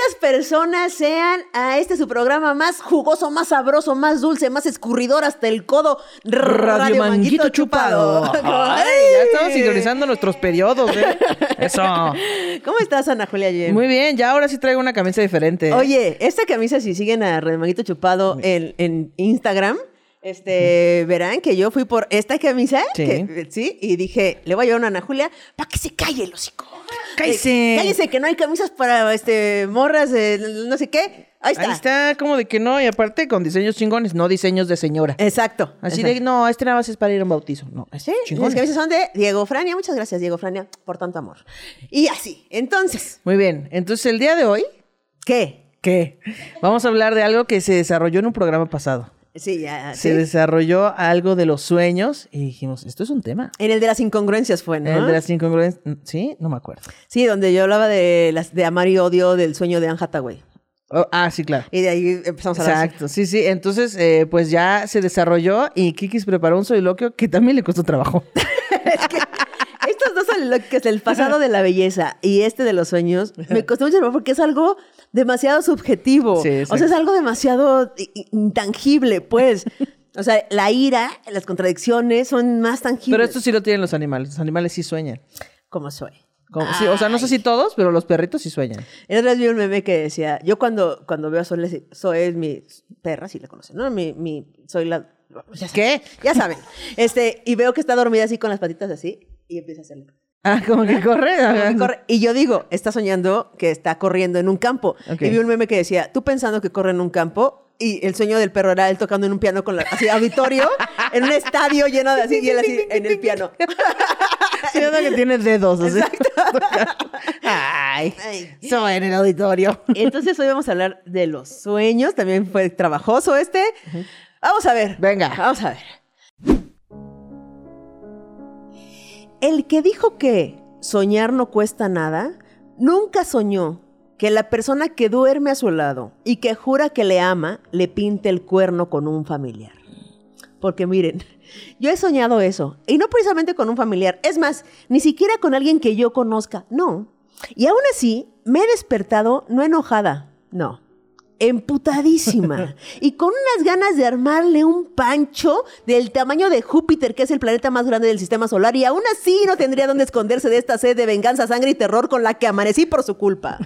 Bienvenidas personas sean a este su programa más jugoso, más sabroso, más dulce, más escurridor hasta el codo. Radio, Manguito, Chupado. Ay, ya estamos sincronizando nuestros periodos, ¿eh? Eso. ¿Cómo estás, Ana Julia? Yen? Muy bien, ya ahora sí traigo una camisa diferente. Oye, esta camisa, si siguen a Radio Manguito Chupado en, en Instagram, este, verán que yo fui por esta camisa, Sí. que- sí, y dije, le voy a llevar una a Ana Julia para que se calle el hocico. ¡Cállese! Eh, cállese, que no hay camisas para este morras, de no sé qué. Ahí está. Ahí está, como de que no, y aparte con diseños chingones, no diseños de señora. Exacto. Así exacto. de, no, este nada más es para ir a un bautizo. No, es Sí, las camisas son de Diego Frania. Muchas gracias, Diego Frania, por tanto amor. Y así. Entonces, Muy bien, entonces el día de hoy, ¿qué? ¿qué? Vamos a hablar de algo que se desarrolló en un programa pasado. Sí, ya. Se desarrolló algo de los sueños y dijimos, esto es un tema. En el de las incongruencias fue, ¿no? El de las incongruencias, ¿sí? No me acuerdo. Sí, donde yo hablaba de las de amar y odio del sueño de Anne Hathaway. Oh, ah, sí, claro. Y de ahí empezamos a hablar. Exacto, sí, sí. Entonces, eh, pues ya se desarrolló y Kikis preparó un soliloquio que también le costó trabajo. Estos dos son lo que es el pasado de la belleza y este de los sueños. Me costó mucho trabajo porque es algo demasiado subjetivo. Sí, O sea, es algo demasiado intangible, pues. O sea, la ira, las contradicciones son más tangibles. Pero esto sí lo tienen los animales. Los animales sí sueñan. Como soy. Como- sí, o sea, no sé si todos, pero los perritos sí sueñan. El otro día vi un meme que decía, yo cuando, cuando veo a Zoe, Zoe es mi perra, si la conocen, ¿no? Mi, mi, soy la... ya saben, ¿Qué? Ya saben. Este, y veo que está dormida así con las patitas así y empieza a hacerle. Ah, como que corre. Como que corre. Y yo digo, está soñando que está corriendo en un campo. Y vi un meme que decía, tú pensando que corre en un campo y el sueño del perro era él tocando en un piano con la, así, auditorio, en un estadio lleno de así, y él así en el piano. Sí, uno que tiene dedos. así. Ay, Ay. soy en el auditorio. Entonces hoy vamos a hablar de los sueños. También fue trabajoso este. Vamos a ver. Venga. Vamos a ver. El que dijo que soñar no cuesta nada, nunca soñó que la persona que duerme a su lado y que jura que le ama, le pinte el cuerno con un familiar. Porque miren, yo he soñado eso, y no precisamente con un familiar, es más, ni siquiera con alguien que yo conozca, no. Y aún así, me he despertado no enojada, no, emputadísima y con unas ganas de armarle un pancho del tamaño de Júpiter, que es el planeta más grande del sistema solar, y aún así no tendría dónde esconderse de esta sed de venganza, sangre y terror con la que amanecí por su culpa.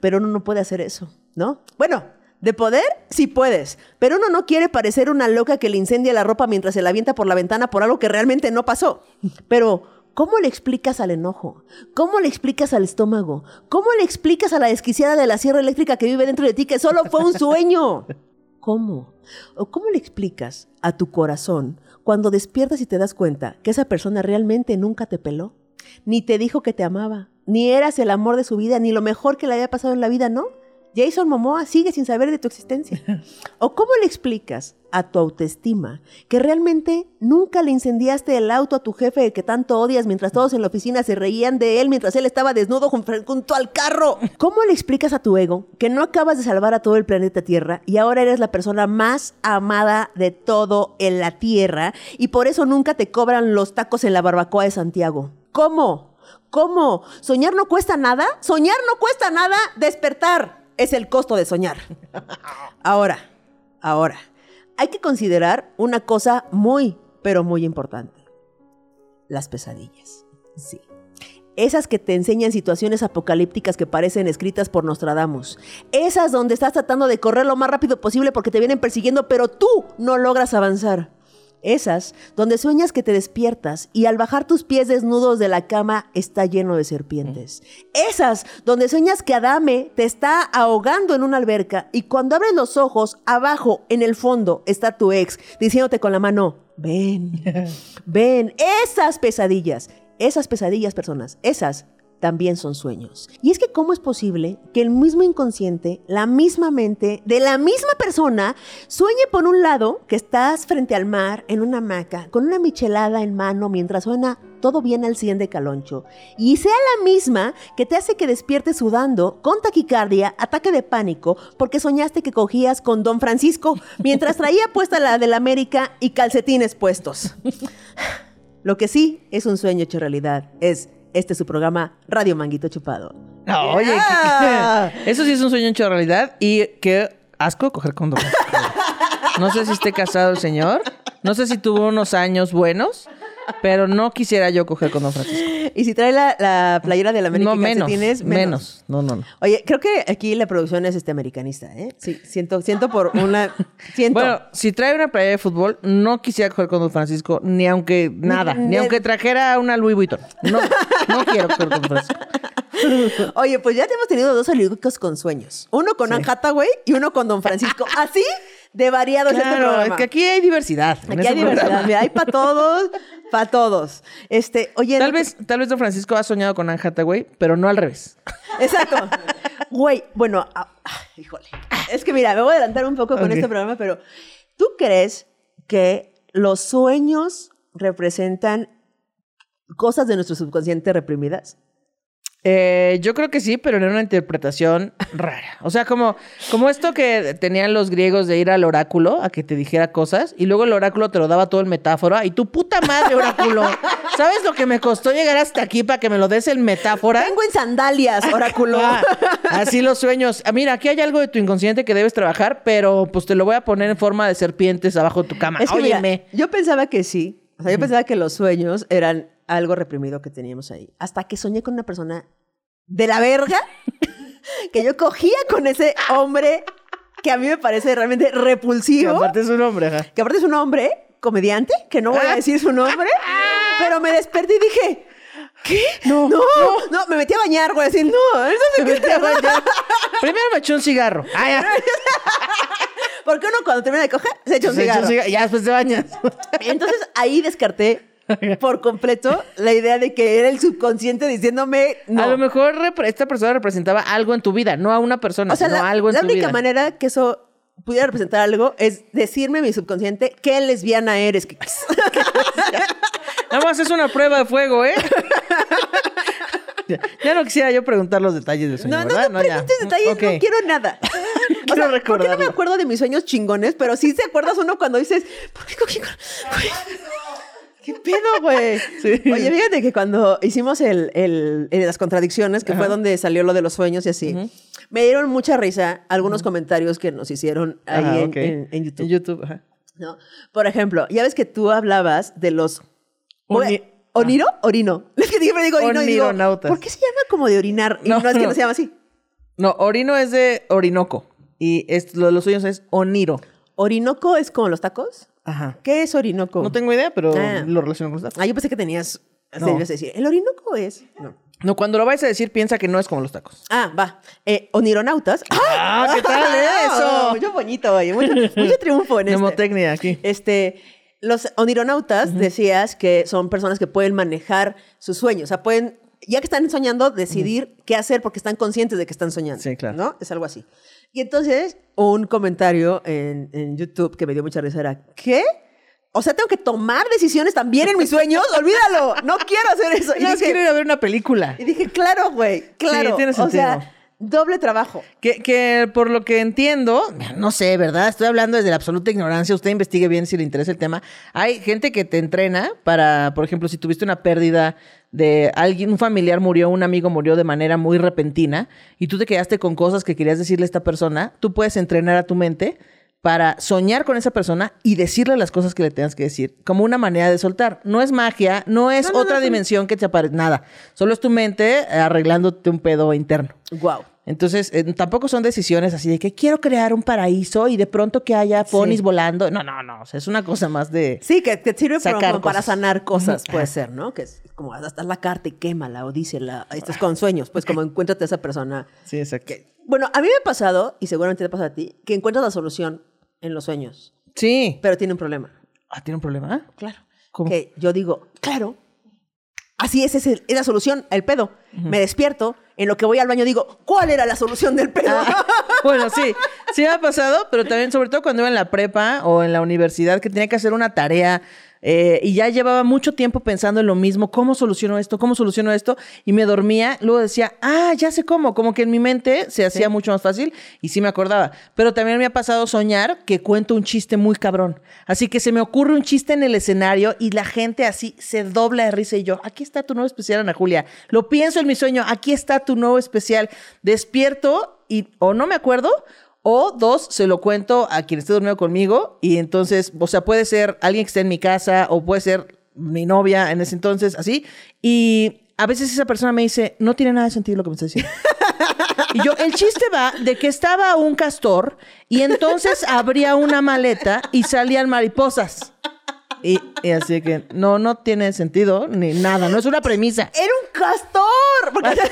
Pero uno no puede hacer eso, ¿no? Bueno, de poder, sí puedes, pero uno no quiere parecer una loca que le incendia la ropa mientras se la avienta por la ventana por algo que realmente no pasó. Pero, ¿cómo le explicas al enojo? ¿Cómo le explicas al estómago? ¿Cómo le explicas a la desquiciada de la sierra eléctrica que vive dentro de ti que solo fue un sueño? ¿Cómo? ¿O cómo le explicas a tu corazón cuando despiertas y te das cuenta que esa persona realmente nunca te peló? Ni te dijo que te amaba, ni eras el amor de su vida, ni lo mejor que le había pasado en la vida, ¿no? Jason Momoa sigue sin saber de tu existencia. ¿O cómo le explicas a tu autoestima que realmente nunca le incendiaste el auto a tu jefe que tanto odias mientras todos en la oficina se reían de él mientras él estaba desnudo jun- junto al carro? ¿Cómo le explicas a tu ego que no acabas de salvar a todo el planeta Tierra y ahora eres la persona más amada de todo en la Tierra y por eso nunca te cobran los tacos en la barbacoa de Santiago? ¿Cómo? ¿Cómo? ¿Soñar no cuesta nada? Soñar no cuesta nada, despertar es el costo de soñar. Ahora, ahora, hay que considerar una cosa muy, pero muy importante. Las pesadillas. Sí. Esas que te enseñan situaciones apocalípticas que parecen escritas por Nostradamus. Esas donde estás tratando de correr lo más rápido posible porque te vienen persiguiendo, pero tú no logras avanzar. Esas donde sueñas que te despiertas y al bajar tus pies desnudos de la cama está lleno de serpientes. Esas donde sueñas que Adame te está ahogando en una alberca y cuando abres los ojos, abajo, en el fondo, está tu ex diciéndote con la mano, ven, ven, esas pesadillas, esas pesadillas personas, esas también son sueños. Y es que cómo es posible que el mismo inconsciente, la misma mente de la misma persona sueñe por un lado que estás frente al mar en una hamaca con una michelada en mano mientras suena todo bien al 100 de Caloncho y sea la misma que te hace que despiertes sudando con taquicardia, ataque de pánico porque soñaste que cogías con Don Francisco mientras traía puesta la del América y calcetines puestos. Lo que sí es un sueño hecho realidad es Este es su programa Radio Manguito Chupado. No, Oye, Yeah. que- eso sí es un sueño hecho realidad y qué asco coger con Don Francisco. No sé si esté casado el señor, no sé si tuvo unos años buenos, pero no quisiera yo coger con Don Francisco. Y si trae la, la playera de la América No, menos, menos. No, no, no. Oye, creo que aquí la producción es este americanista, ¿eh? Sí, siento, siento por una... Siento. Bueno, si trae una playa de fútbol, no quisiera coger con Don Francisco, ni aunque nada, ni, ni- aunque trajera una Louis Vuitton. No, no quiero coger con Don Francisco. Oye, pues ya hemos tenido dos olímpicos con sueños. Uno con Anne Hathaway y uno con Don Francisco. Así de variado es este Claro, programa. es que aquí hay diversidad. en Aquí este hay diversidad. Mira, hay para todos, para todos. Este, oye, Tal no- vez, tal vez Don Francisco ha soñado con Anne Hathaway, pero no al revés. Exacto. Güey, bueno, ah, ah, híjole. Es que mira, me voy a adelantar un poco con este programa, pero ¿tú crees que los sueños representan cosas de nuestro subconsciente reprimidas? Eh, yo creo que sí, pero en una interpretación rara. O sea, como, como esto que tenían los griegos de ir al oráculo a que te dijera cosas y luego el oráculo te lo daba todo en metáfora y tu puta madre oráculo. ¿Sabes lo que me costó llegar hasta aquí para que me lo des en metáfora? Vengo en sandalias, oráculo. Ah, así los sueños. Ah, mira, aquí hay algo de tu inconsciente que debes trabajar, pero pues te lo voy a poner en forma de serpientes abajo de tu cama. Es que mira, Óyeme. yo pensaba que sí. O sea, yo pensaba que los sueños eran algo reprimido que teníamos ahí. Hasta que soñé con una persona de la verga que yo cogía con ese hombre que a mí me parece realmente Que repulsivo. aparte es un hombre, ajá. que aparte es un hombre comediante, que no voy a decir su nombre, pero me desperté y dije, ¿qué? No, no, no, me metí a bañar, güey, así, no, eso se Me metí a bañar. Primero me eché un cigarro. Ah, ya. Porque uno cuando termina de coger, se echa un Se echó cigarro. cigarro. Ya después te bañas. Entonces ahí descarté por completo la idea de que era el subconsciente diciéndome no. A lo mejor esta persona representaba algo en tu vida, no a una persona, o sea, sino la, algo en la tu única vida. manera que eso pudiera representar algo es decirme a mi subconsciente qué lesbiana eres. Nada más es una prueba de fuego, ¿eh? ya, no quisiera yo preguntar los detalles del sueño, No, no, ¿verdad? no, preguntes detalles, Ok. no quiero nada. o Quiero sea, ¿por qué no me acuerdo de mis sueños chingones? Pero sí te acuerdas uno cuando dices, ¿por qué cogí con- güey? ¿Qué pedo, güey? Sí. Oye, fíjate que cuando hicimos el, el, las contradicciones, que fue donde salió lo de los sueños y así, me dieron mucha risa algunos comentarios que nos hicieron ahí Ajá, en, ok. en- en YouTube. En YouTube, ajá. ¿no? Por ejemplo, ya ves que tú hablabas de los... Oni- ¿Oniro? Orino. Es que siempre digo orino y digo. ¿por qué se llama como de orinar? Y No, no, es que no no. se llama así. No, Orino es de Orinoco. Y es- lo de los sueños es Oniro. ¿Orinoco es como los tacos? Ajá. ¿Qué es Orinoco? No tengo idea, pero Ah. lo relaciono con los tacos. Ah, yo pensé que tenías... No. No. ibas a decir, ¿el Orinoco es? No. No, cuando lo vayas a decir, piensa que no es como los tacos. Ah, va. Eh, onironautas. Ah, ¿qué tal eso? Mucho bonito, oye. Mucho, mucho triunfo en este. Mnemotecnia aquí. Este, los onironautas decías que son personas que pueden manejar sus sueños. O sea, pueden, ya que están soñando, decidir qué hacer porque están conscientes de que están soñando. Sí, claro. ¿No? Es algo así. Y entonces, un comentario en, en YouTube que me dio mucha risa era, ¿qué? O sea, tengo que tomar decisiones también en mis sueños. Olvídalo. No quiero hacer eso. Y No, dije, quiero ir a ver una película. y dije, claro, güey, claro. tiene O sentido. sea, doble trabajo. Que, que por lo que entiendo, no sé, ¿verdad? Estoy hablando desde la absoluta ignorancia. Usted investigue bien si le interesa el tema. Hay gente que te entrena para, por ejemplo, si tuviste una pérdida de alguien, un familiar murió, un amigo murió de manera muy repentina y tú te quedaste con cosas que querías decirle a esta persona, tú puedes entrenar a tu mente para soñar con esa persona y decirle las cosas que le tengas que decir, como una manera de soltar. No es magia, no es No, no, otra no, dimensión que te aparece, nada. Solo es tu mente arreglándote un pedo interno. Wow. Entonces, eh, tampoco son decisiones así de que quiero crear un paraíso y de pronto que haya ponis Sí. volando. No, no, no. O sea, es una cosa más de. Sí, que te sirve Sacar como para sanar cosas, puede ser, ¿no? Que es como hasta la carta y quémala o dísela. Esto es con sueños, pues como encuéntrate a esa persona. Sí, exacto. Bueno, a mí me ha pasado, y seguramente te pasa a ti, que encuentras la solución en los sueños, Sí. pero tiene un problema. Ah, ¿tiene un problema? Claro. ¿Cómo? Que yo digo, claro, así es, es, la solución, el pedo. Me despierto, en lo que voy al baño digo, ¿cuál era la solución del pedo? Ah, bueno, sí. Sí me ha pasado, pero también, sobre todo cuando iba en la prepa o en la universidad, que tenía que hacer una tarea Eh, y ya llevaba mucho tiempo pensando en lo mismo, ¿cómo soluciono esto? ¿Cómo soluciono esto? Y me dormía, luego decía, ah, ya sé cómo, como que en mi mente se hacía mucho más fácil y sí me acordaba. Pero también me ha pasado soñar que cuento un chiste muy cabrón. Así que se me ocurre un chiste en el escenario y la gente así se dobla de risa y yo, aquí está tu nuevo especial, Ana Julia. Lo pienso en mi sueño, aquí está tu nuevo especial. Despierto y o no me acuerdo o dos, se lo cuento a quien esté durmiendo conmigo y entonces, o sea, puede ser alguien que esté en mi casa o puede ser mi novia en ese entonces, así. Y a veces esa persona me dice, no tiene nada de sentido lo que me está diciendo. y yo, el chiste va de que estaba un castor y entonces abría una maleta y salían mariposas. Y, y así que no, no tiene sentido ni nada, no es una premisa. ¡Era un castor!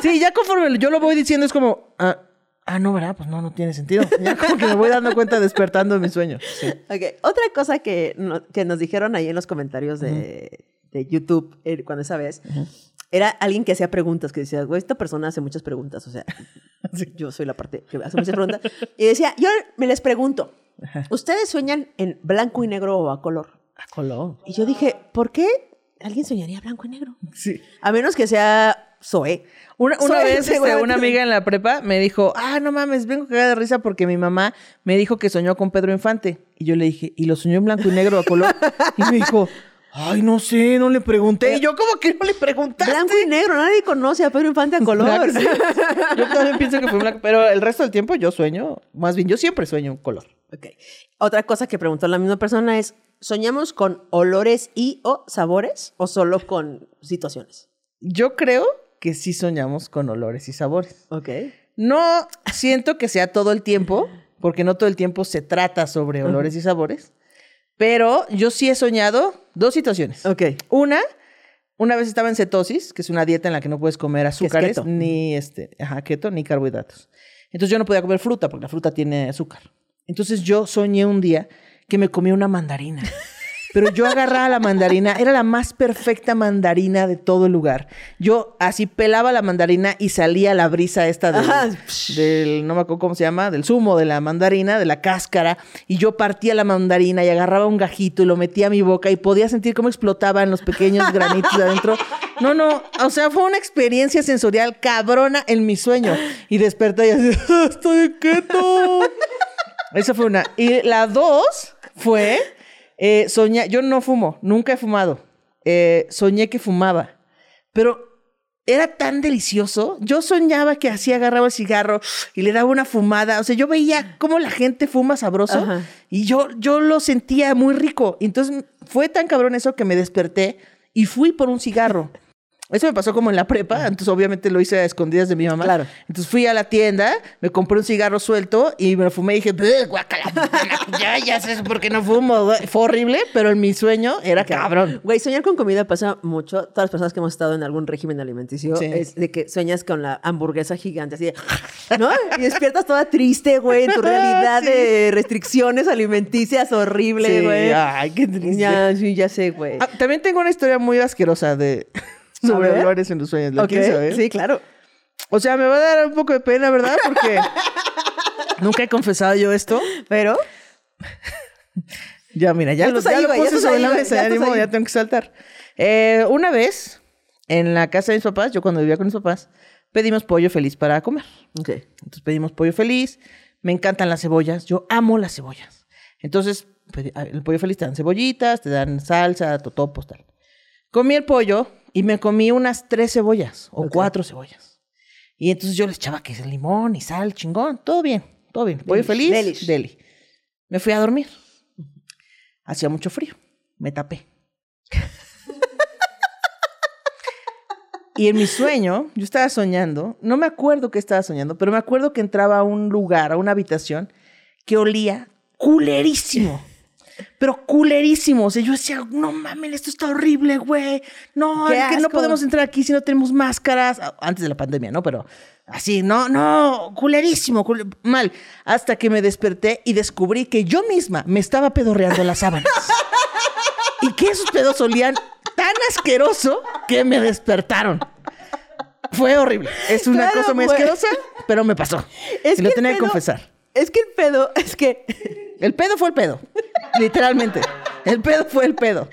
Sí, ya conforme yo lo voy diciendo es como, ah, ah, no, ¿verdad? Pues no, no tiene sentido. Ya como que me voy dando cuenta despertando en mi sueño. Sí. Ok, otra cosa que, no- que nos dijeron ahí en los comentarios de, de YouTube eh, cuando esa vez, era alguien que hacía preguntas, que decía, güey, esta persona hace muchas preguntas, o sea, yo soy la parte que hace muchas preguntas. Y decía, yo me les pregunto, ¿ustedes sueñan en blanco y negro o a color? A color. Y yo dije, ¿por qué alguien soñaría blanco y negro? Sí. A menos que sea Zoe. Una, una Soy- vez este, una amiga en la prepa me dijo, ah, no mames, vengo cagada de risa porque mi mamá me dijo que soñó con Pedro Infante. Y yo le dije, ¿y lo soñó en blanco y negro a color? Y me dijo, ay, no sé, no le pregunté. Y yo, ¿cómo que no le preguntaste? Blanco y negro, nadie conoce a Pedro Infante a color. Yo también pienso que fue blanco, pero el resto del tiempo yo sueño, más bien yo siempre sueño en color. Ok. Otra cosa que preguntó la misma persona es, ¿soñamos con olores y o sabores o solo con situaciones? Yo creo que sí soñamos con olores y sabores. Ok. No siento que sea todo el tiempo, porque no todo el tiempo se trata sobre olores y sabores, pero yo sí he soñado dos situaciones. Ok. Una, una vez estaba en cetosis, que es una dieta en la que no puedes comer azúcares, ni este, ajá, keto, ni carbohidratos. Entonces yo no podía comer fruta, porque la fruta tiene azúcar. Entonces yo soñé un día que me comí una mandarina. Pero yo agarraba la mandarina, era la más perfecta mandarina de todo el lugar. Yo así pelaba la mandarina y salía la brisa esta del, Ajá. del- no me acuerdo cómo se llama, del zumo de la mandarina, de la cáscara, y yo partía la mandarina y agarraba un gajito y lo metía a mi boca y podía sentir cómo explotaban los pequeños granitos de adentro. No, no, o sea, fue una experiencia sensorial cabrona en mi sueño. Y desperté y así, "Ah, estoy quieto. Esa fue una. Y la dos fue eh, soñar. Yo no fumo, nunca he fumado. Eh, soñé que fumaba. Pero era tan delicioso. Yo soñaba que así agarraba el cigarro y le daba una fumada. O sea, yo veía cómo la gente fuma sabroso Ajá. y yo, yo lo sentía muy rico. Entonces fue tan cabrón eso que me desperté y fui por un cigarro. Eso me pasó como en la prepa, entonces obviamente lo hice a escondidas de mi mamá. Claro. Entonces fui a la tienda, me compré un cigarro suelto y me lo fumé y dije, "Bleh, guácala, ya, ya sé por qué no fumo. Fue horrible, pero en mi sueño era cabrón. Güey, soñar con comida pasa mucho. Todas las personas que hemos estado en algún régimen alimenticio Sí. es de que sueñas con la hamburguesa gigante, así de, ¿no? Y despiertas toda triste, güey, en tu realidad Sí. de restricciones alimenticias horrible, Sí, güey. ay, qué triste. Ya, sí, ya sé, güey. Ah, también tengo una historia muy asquerosa de sobre ver. olores en los sueños. ¿La Ok, quieres saber? Sí, claro. O sea, me va a dar un poco de pena, ¿verdad? Porque nunca he confesado yo esto. Pero, Ya, mira, ya, Ya lo, estás ya ahí, lo ya puse sobre ahí, la mesa, ya tengo que saltar. Eh, una vez, en la casa de mis papás, yo cuando vivía con mis papás, pedimos pollo feliz para comer. ok. Entonces pedimos pollo feliz. Me encantan las cebollas. Yo amo las cebollas. Entonces, ah, el pollo feliz te dan cebollitas, te dan salsa, totopos, tal. Comí el pollo y me comí unas tres cebollas o cuatro cebollas. Y entonces yo les echaba que es limón y sal, chingón. Todo bien, todo bien. Delish, feliz, delish. deli. Me fui a dormir. Hacía mucho frío. Me tapé. Y en mi sueño, yo estaba soñando, no me acuerdo qué estaba soñando, pero me acuerdo que entraba a un lugar, a una habitación, que olía culerísimo. Pero culerísimo. O sea, yo decía, no mames, esto está horrible, güey. No, ¡Qué es que no podemos entrar aquí si no tenemos máscaras. Antes de la pandemia, ¿no? Pero así, no, no, culerísimo, cule- mal. Hasta que me desperté y descubrí que yo misma me estaba pedorreando las sábanas. y que esos pedos olían tan asqueroso que me despertaron. Fue horrible. Es una Claro, cosa muy güey. asquerosa, pero me pasó. Es y lo que el tenía que confesar. Es que el pedo, es que El pedo fue el pedo. Literalmente. El pedo fue el pedo.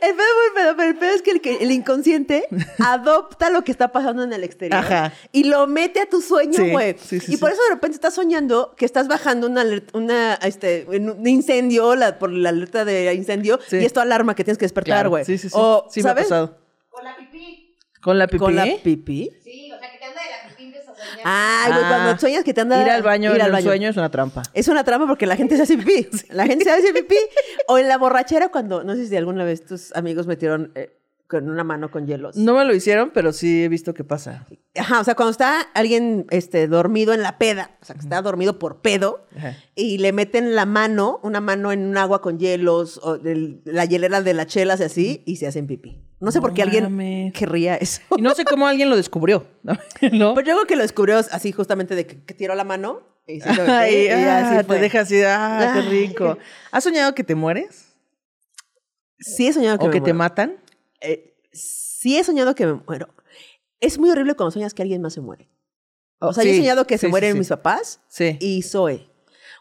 El pedo fue el pedo, pero el pedo es que el, que el inconsciente adopta lo que está pasando en el exterior Ajá. y lo mete a tu sueño, güey. sí, sí, y sí. por eso de repente estás soñando que estás bajando una, una este, en un incendio, la, por la alerta de incendio, Sí. y esto alarma que tienes que despertar, Claro, güey. Sí, sí, sí. O, sí me ha ¿sabes? pasado. Con la pipí. ¿Con la pipí? Con la pipí. Sí, Ay, güey, Ah. cuando sueñas que te anda Ir al baño ir en al un baño. sueño es una trampa. Es una trampa porque la gente se hace pipí. La gente se hace pipí. O en la borrachera cuando, no sé si alguna vez tus amigos metieron eh, con una mano con hielos. No me lo hicieron, pero sí he visto que pasa. Ajá, o sea, cuando está alguien este, dormido en la peda, o sea, que está dormido por pedo, y le meten la mano, una mano en un agua con hielos, o la hielera de las chelas y así, y se hacen pipí. No sé por qué alguien querría eso. Y no sé cómo alguien lo descubrió, ¿no? Pues yo creo que lo descubrió así justamente de que, que tiró la mano y se lo Ay, y así ah, fue. te deja así, ah, qué rico. ¿Has soñado que te mueres? Sí he soñado que ¿O me que te muero. matan? Eh, sí he soñado que me muero. Es muy horrible cuando sueñas que alguien más se muere. O sea, yo he soñado que se sí, mueren sí. mis papás Sí. y Zoe.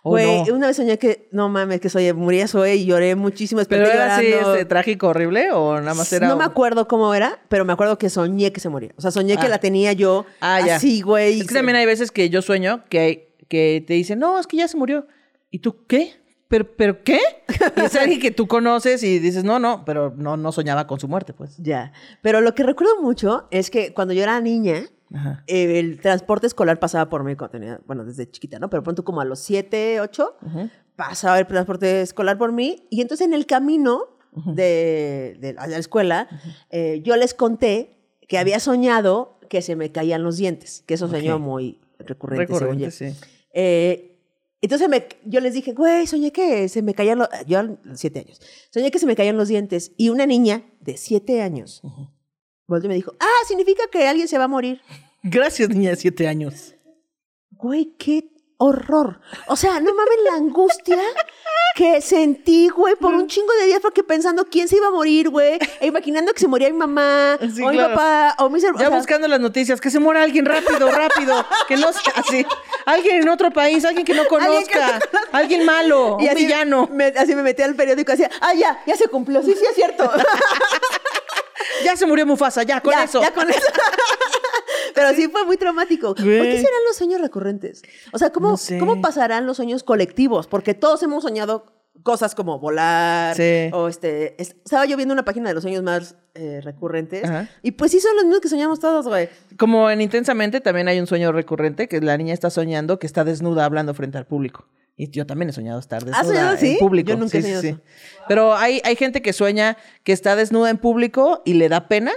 Oh, Güey, no. una vez soñé que, no mames, que Zoe, moría Zoe y lloré muchísimo. ¿Pero era así este, trágico, horrible o nada más era...? No me acuerdo cómo era, pero me acuerdo que soñé que se moría. O sea, soñé que Ah. la tenía yo Ah, así, güey. Es que también hay veces que yo sueño que, que te dicen, no, es que ya se murió. ¿Y tú qué? ¿Pero, pero qué? Y es alguien que tú conoces y dices, no, no, pero no, no soñaba con su muerte, pues. Ya. Pero lo que recuerdo mucho es que cuando yo era niña, eh, el transporte escolar pasaba por mí cuando tenía, bueno, desde chiquita, ¿no? Pero pronto como a los 7, 8, pasaba el transporte escolar por mí. Y entonces en el camino de, de- a la escuela, eh, yo les conté que había soñado que se me caían los dientes, que eso soñó Ok. muy recurrente, según yo. Recurrente, sí. Eh, entonces me- yo les dije, güey, soñé que se me caían los... Yo a los siete años. Soñé que se me caían los dientes. Y una niña de siete años y me dijo, ah, significa que alguien se va a morir. Gracias, niña de siete años. Güey, qué horror. O sea, no mames la angustia que sentí, güey, por un chingo de días, porque pensando quién se iba a morir, güey, e imaginando que se moría mi mamá, Sí, o mi papá, o mis hermanos. Ya buscando las noticias, que se muera alguien rápido, rápido, que no sea así. Alguien en otro país, alguien que no Alguien que no conozca, alguien malo, un así villano. Me, así me metí al periódico y decía, ah, ya, ya se cumplió. Sí, sí, es cierto. Ya se murió Mufasa, ya, con ya, eso. ya con eso. Pero sí fue muy traumático. ¿Por qué serán los sueños recurrentes? O sea, ¿cómo, No sé. ¿cómo pasarán los sueños colectivos? Porque todos hemos soñado cosas como volar Sí. o este... es- estaba yo viendo una página de los sueños más eh, recurrentes Ajá. y pues sí son los mismos que soñamos todos, güey. Como en Intensamente también hay un sueño recurrente que la niña está soñando que está desnuda hablando frente al público. Y yo también he soñado estar desnuda soñado así? en público. Yo nunca he Sí, sí, soñado sí. Pero hay, hay gente que sueña que está desnuda en público y le da pena.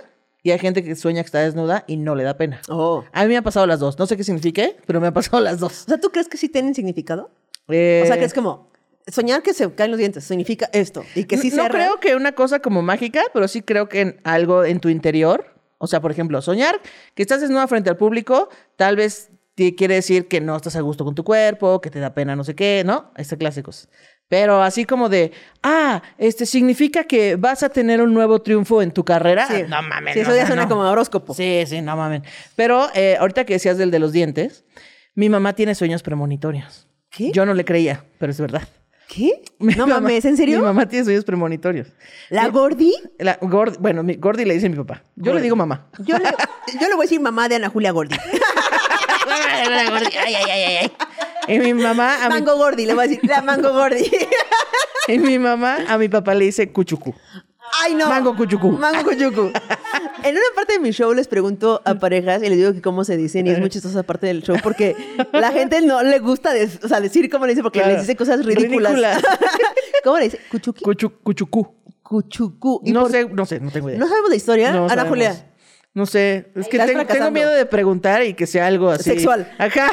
Y hay gente que sueña que está desnuda y no le da pena. Oh. A mí me han pasado las dos. No sé qué signifique, pero me han pasado las dos. O sea, ¿tú crees que sí tienen significado? Eh, O sea, que es como soñar que se caen los dientes significa esto y que sí no se creo que una cosa como mágica, pero sí creo que en algo en tu interior. O sea, por ejemplo, soñar que estás desnuda frente al público, tal vez te quiere decir que no estás a gusto con tu cuerpo, que te da pena no sé qué, ¿no? Este clásicos. Pero así como de, ah, este significa que vas a tener un nuevo triunfo en tu carrera. Sí. No mames. Sí, eso no, ya suena no. como horóscopo. Sí, sí, no mames. Pero eh, ahorita que decías del de los dientes, mi mamá tiene sueños premonitorios. ¿Qué? Yo no le creía, pero es verdad. ¿Qué? Mi No mamá- mames, ¿en serio? Mi mamá tiene sueños premonitorios. ¿La Gordi? La Gordi, bueno, mi, Gordi le dice a mi papá. Yo le digo mamá. Yo le, yo le voy a decir mamá de Ana Julia Gordi. ay, ay, ay, ay. Y mi mamá, a mi, Mango Gordi, le voy a decir la Mango Gordi. y mi mamá, a mi papá le dice cuchucu. Ay, no. Mango cuchucú. Mango cuchucú. En una parte de mi show les pregunto a parejas y les digo que cómo se dicen y es muy chistosa parte del show porque la gente no le gusta des- o sea, decir cómo le dice porque Claro. les dice cosas ridículas. Ridículas. ¿Cómo le dice? ¿Cuchuqui? Cuchu, cuchucú. Cuchucú. ¿Y No por- sé, no sé, no tengo idea. ¿No sabemos la historia? No Ana sabemos. Julia. No sé, es que tengo, tengo miedo de preguntar y que sea algo así. Sexual. Acá.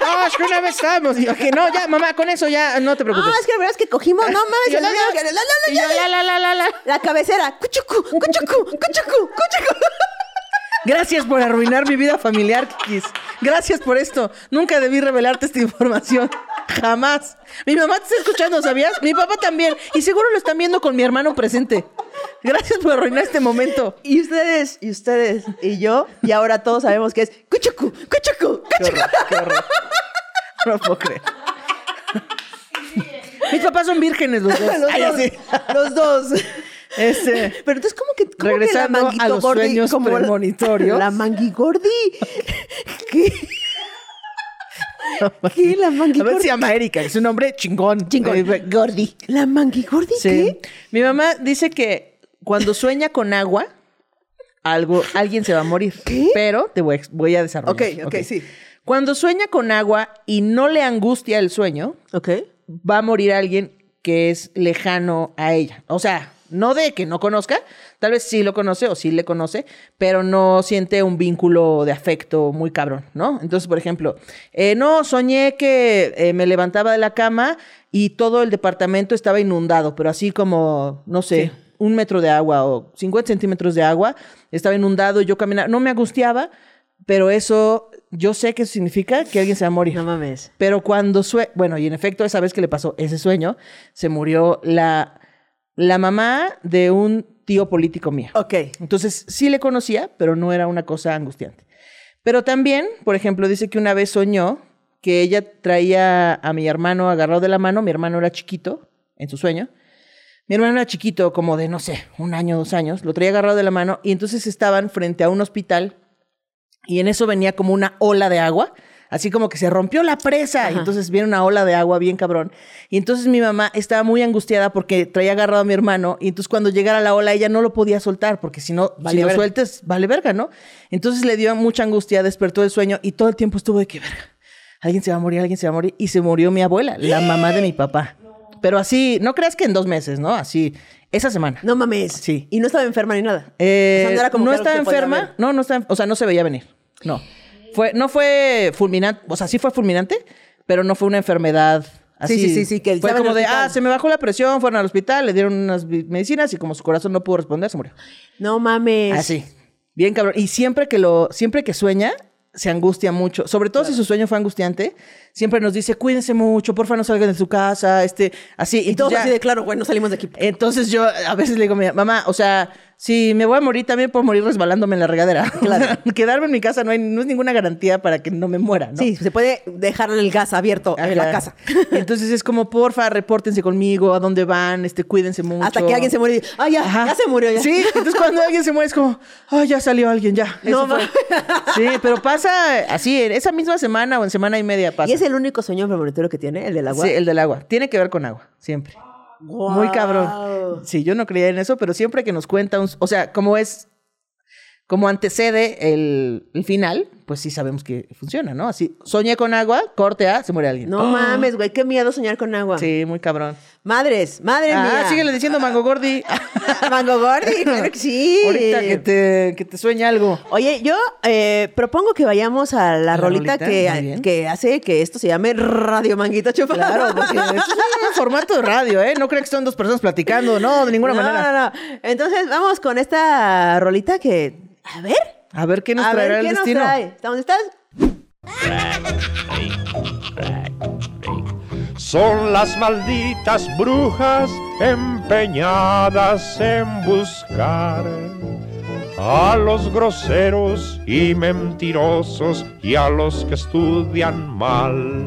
No, es que una vez estábamos. Y que no, ya, mamá, con eso ya, no te preocupes. Ah, es que la verdad es que cogimos, no mames. Yo, la, no, la, no. la, la, la, cabecera. Cuchucú, cuchucú, cuchucú, cuchucú. Gracias por arruinar mi vida familiar, Kikis. Gracias por esto. Nunca debí revelarte esta información. Jamás. Mi mamá te está escuchando, ¿sabías? Mi papá también. Y seguro lo están viendo con mi hermano presente. Gracias por arruinar este momento. Y ustedes, y ustedes, y yo, y ahora todos sabemos que es cuchucú, cuchucú, Qué cuchucú. horror, qué horror. No puedo creer. Mis papás son vírgenes los dos. los, Ay, dos así. los dos. Este, Pero entonces, ¿cómo que, cómo Regresando que la a los gordi, sueños como la- premonitorios. La manguigordi. ¿Qué? ¿Qué? La a ver manguigordi. se llama Erika, es un nombre chingón. Chingón. Eh, Gordi. ¿La manguigordi Sí. qué? Mi mamá dice que cuando sueña con agua, algo, alguien se va a morir. ¿Qué? Pero te voy a, ex- voy a desarrollar. Ok, ok, sí. Cuando sueña con agua y no le angustia el sueño, Ok. va a morir alguien que es lejano a ella. O sea, no de que no conozca, tal vez sí lo conoce o sí le conoce, pero no siente un vínculo de afecto muy cabrón, ¿no? Entonces, por ejemplo, eh, no, soñé que eh, me levantaba de la cama y todo el departamento estaba inundado, pero así como, no sé, un metro de agua o 50 centímetros de agua, estaba inundado y yo caminaba, no me angustiaba, pero eso, yo sé que eso significa que alguien se va a morir. No mames. Pero cuando sue bueno, y en efecto, esa vez que le pasó ese sueño, se murió la, la mamá de un tío político mío. Ok. Entonces, sí le conocía, pero no era una cosa angustiante. Pero también, por ejemplo, dice que una vez soñó que ella traía a mi hermano agarrado de la mano, mi hermano era chiquito en su sueño. Mi hermano era chiquito, como de, no sé, un año, dos años, lo traía agarrado de la mano y entonces estaban frente a un hospital y en eso venía como una ola de agua, así como que se rompió la presa y entonces viene una ola de agua bien cabrón. Y entonces mi mamá estaba muy angustiada porque traía agarrado a mi hermano y entonces cuando llegara la ola ella no lo podía soltar porque si no, Vale si lo verga. sueltas, vale verga, ¿no? Entonces le dio mucha angustia, despertó del sueño y todo el tiempo estuvo de que verga. Alguien se va a morir, alguien se va a morir. Y se murió mi abuela, la mamá de mi papá. Pero así, no creas que en dos meses, ¿no? Así, esa semana. No mames. Sí. Y no estaba enferma ni nada. Eh, O sea, no era como no que estaba que enferma. No, no estaba, o sea, no se veía venir. No. Fue, no fue fulminante, o sea, sí fue fulminante, pero no fue una enfermedad así. Sí, sí, sí, sí, que fue como de, ah, se me bajó la presión, fueron al hospital, le dieron unas medicinas y como su corazón no pudo responder, se murió. No mames. Así. Bien cabrón. Y siempre que lo, siempre que sueña, se angustia mucho. Sobre todo si su sueño fue angustiante, siempre nos dice, cuídense mucho, porfa no salgan de su casa, este, así. Y todos ya- así de claro, güey, no salimos de aquí. entonces yo a veces le digo, mamá, o sea, si me voy a morir también puedo morir resbalándome en la regadera. Claro. Quedarme en mi casa no, hay, no es ninguna garantía para que no me muera, ¿no? Sí, se puede dejar el gas abierto en la casa. Entonces es como, porfa, repórtense conmigo, a dónde van, este, cuídense mucho. Hasta que alguien se muere y ah, ya, Ajá. ya se murió ya. Sí, entonces cuando alguien se muere es como, ay, ya salió alguien, ya. No fue. Sí, pero pasa así, en esa misma semana o en semana y media pasa. ¿Y es el único sueño premonitorio que tiene, el del agua? Sí, el del agua. Tiene que ver con agua, siempre. Muy cabrón. Sí, yo no creía en eso, pero siempre que nos cuenta un... O sea, como es... Como antecede el, el final, pues sí sabemos que funciona, ¿no? Así, soñé con agua, corte A, se muere alguien. No mames, güey, qué miedo soñar con agua. Sí, muy cabrón. Madres, madre Ah, mía. síguele diciendo Mango Gordi. Mango Gordi, claro que sí. Ahorita que te, que te sueña algo. Oye, yo eh, propongo que vayamos a la, ¿La rolita, que, que hace que esto se llame Radio Manguito Chupa. Claro, porque es un formato de radio, ¿eh? No crean que son dos personas platicando, no, de ninguna no, manera. No, no, Entonces, vamos con esta rolita que. A ver. A ver qué nos a traerá ver, el ¿qué destino. nos trae? ¿Dónde estás? Son las malditas brujas empeñadas en buscar a los groseros y mentirosos y a los que estudian mal.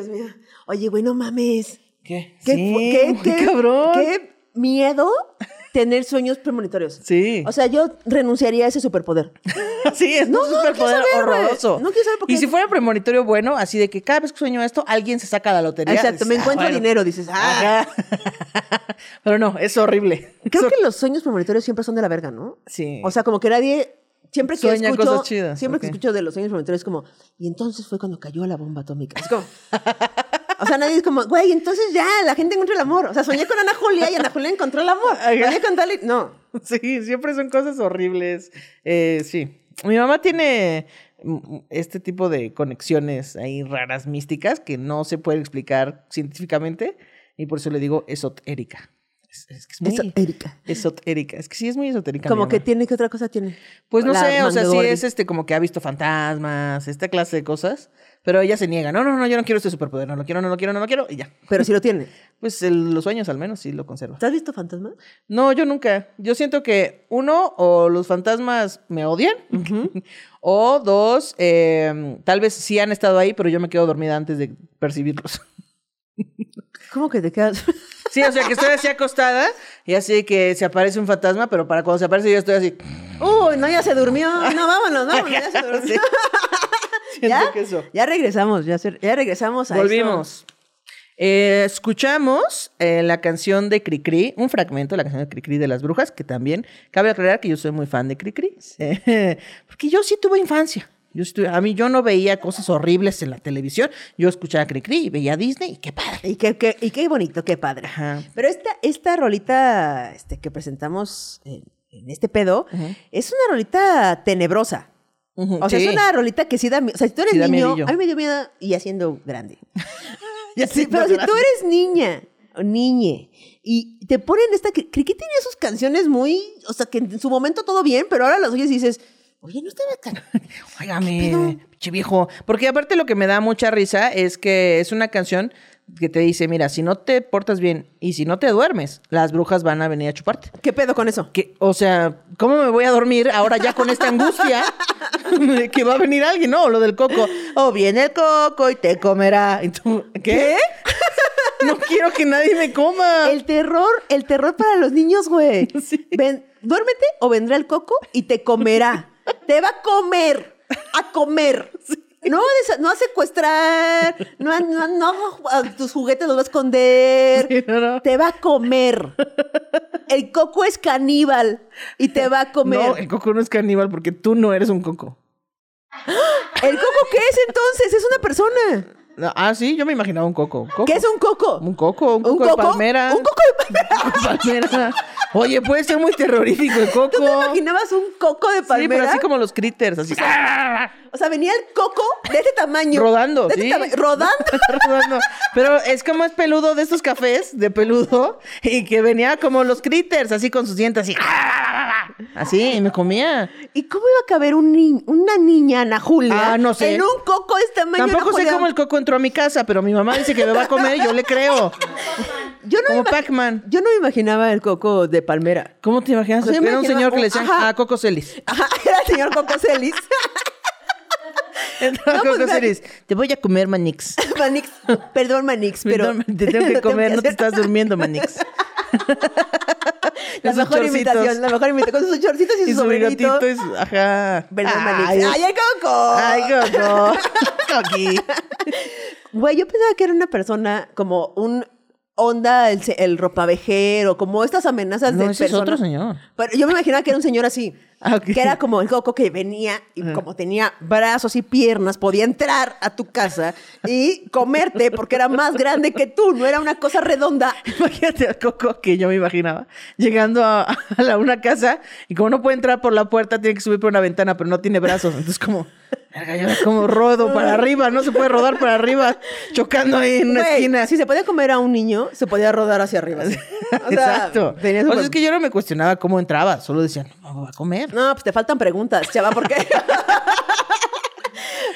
Dios mío. Oye, güey, no mames. ¿Qué? ¿Qué, Sí, qué- qué- cabrón. qué miedo tener sueños premonitorios. Sí. O sea, yo renunciaría a ese superpoder. sí, es No, un no, superpoder horroroso. No quiero saber por Y qué. si fuera premonitorio bueno, así de que cada vez que sueño esto, alguien se saca la lotería. Exacto, me dices, ah, encuentro bueno. dinero, dices, ah. Pero no, es horrible. Creo que los sueños premonitorios siempre son de la verga, ¿no? Sí. O sea, como que nadie. Siempre que Sueña escucho. cosas chidas, siempre que escucho de los sueños premonitorios es como. Y entonces fue cuando cayó la bomba atómica. Es como. o sea, nadie es como, güey, entonces ya, la gente encuentra el amor. O sea, soñé con Ana Julia y Ana Julia encontró el amor. Soñé con. No. Sí, siempre son cosas horribles. Eh, sí. Mi mamá tiene mm, este tipo de conexiones ahí raras, místicas, que no se puede explicar científicamente, y por eso le digo esotérica. Es, es que es muy Esotérica. esotérica. Es que sí es muy esotérica. Como que tiene, ¿qué otra cosa tiene? Pues no La sé, o sea, sí es este como que ha visto fantasmas, esta clase de cosas, pero ella se niega. No, no, no, yo no quiero este superpoder, no lo quiero, no lo quiero, no lo quiero, y ya. Pero sí lo tiene. Pues el- los sueños al menos sí lo conserva. ¿Te has visto fantasmas? No, yo nunca. Yo siento que uno, o los fantasmas me odian, o dos, eh, tal vez sí han estado ahí, pero yo me quedo dormida antes de percibirlos. ¿Cómo que te quedas? Sí, o sea, que estoy así acostada y así que se aparece un fantasma, pero para cuando se aparece yo estoy así. Uy, no, ya se durmió. No, vámonos, vámonos, ya se durmió. Sí. ¿Ya? que eso. Ya regresamos, ya, se- ya regresamos a eso. Volvimos. Eh, escuchamos eh, la canción de Cricri, un fragmento de la canción de Cricri de las brujas, que también cabe aclarar que yo soy muy fan de Cricri, eh, porque yo sí tuve infancia. Yo a mí yo no veía cosas horribles en la televisión, yo escuchaba Cricri y veía Disney, y qué padre. Y qué, qué- y qué bonito, qué padre. Ajá. Pero esta, esta rolita este, que presentamos en, en este pedo es una rolita tenebrosa. O sea, sí. es una rolita que sí da miedo. O sea, si tú eres Sí niño, a mí me dio miedo y haciendo grande. Pero si tú eres niña o niñe y te ponen esta... que Criqui tenía sus canciones muy... O sea, que en su momento todo bien, pero ahora las oyes y dices... Oye, no estaba tan... Óigame, pinche viejo. Porque aparte lo que me da mucha risa es que es una canción que te dice, mira, si no te portas bien y si no te duermes, las brujas van a venir a chuparte. ¿Qué pedo con eso? Que, o sea, ¿cómo me voy a dormir ahora ya con esta angustia de que va a venir alguien? No, lo del coco. O viene el coco y te comerá. Y tú, ¿Qué? No quiero que nadie me coma. El terror, el terror para los niños, güey. Ven, duérmete o vendrá el coco y te comerá. Te va a comer. A comer. No, no a secuestrar. No, a- no, a- no a tus juguetes los va a esconder. Sí, no, no. Te va a comer. El coco es caníbal y te va a comer. No, el coco no es caníbal porque tú no eres un coco. ¿El coco qué es entonces? Es una persona. Ah, sí, yo me imaginaba un coco. coco. ¿Qué es un coco? Un coco, un ¿Un coco, de coco? palmera. Un coco de palmera. Un coco de palmera. Oye, puede ser muy terrorífico el coco. ¿Tú te imaginabas un coco de palmera? Sí, pero así como los critters, así. O sea, venía el coco de este tamaño. Rodando, De este sí. rodando. Rodando. Pero es como es peludo de estos cafés de peludo y que venía como los critters, así con sus dientes, así. Así, y me comía. ¿Y cómo iba a caber un ni- una niña, Ana Julia? Ah, no sé. En un coco de este tamaño. Tampoco sé cómo el coco entró a mi casa, pero mi mamá dice que me va a comer y yo le creo. Yo no, Como Pac-Man. yo no me imaginaba el coco de palmera. ¿Cómo te imaginas? O sea, Era un señor que le decían ajá. a Coco Celis. Ajá, era el señor Coco Celis. Entraba No, pues, Celis. Te voy a comer, Manix. Manix, perdón, Manix, pero... Perdón, te tengo que comer, no te estás durmiendo, Manix. La mejor imitación, la mejor imitación. Con sus chorcitos y, Y su y su... Ajá. Ay, ¡Ay, el Coco! Ay, Coco. Coqui. Güey, yo pensaba que era una persona como un onda, el, el ropavejero, como estas amenazas No, de ese es otro señor. Pero yo me imaginaba que era un señor así. Ah. Que era como el coco que venía y como tenía brazos y piernas, podía entrar a tu casa y comerte porque era más grande que tú, no era una cosa redonda. Imagínate al Coco que yo me imaginaba llegando a, a la- una casa y como no puede entrar por la puerta, tiene que subir por una ventana, pero no tiene brazos. Entonces, como, verga, yo como rodo para arriba, no se puede rodar para arriba, chocando ahí en una esquina. Si se podía comer a un niño, se podía rodar hacia arriba. así. O sea, Exacto. tenía O súper- sea, es que yo no me cuestionaba cómo entraba, solo decía, no, me va a comer. No, pues te faltan preguntas, chava, porque.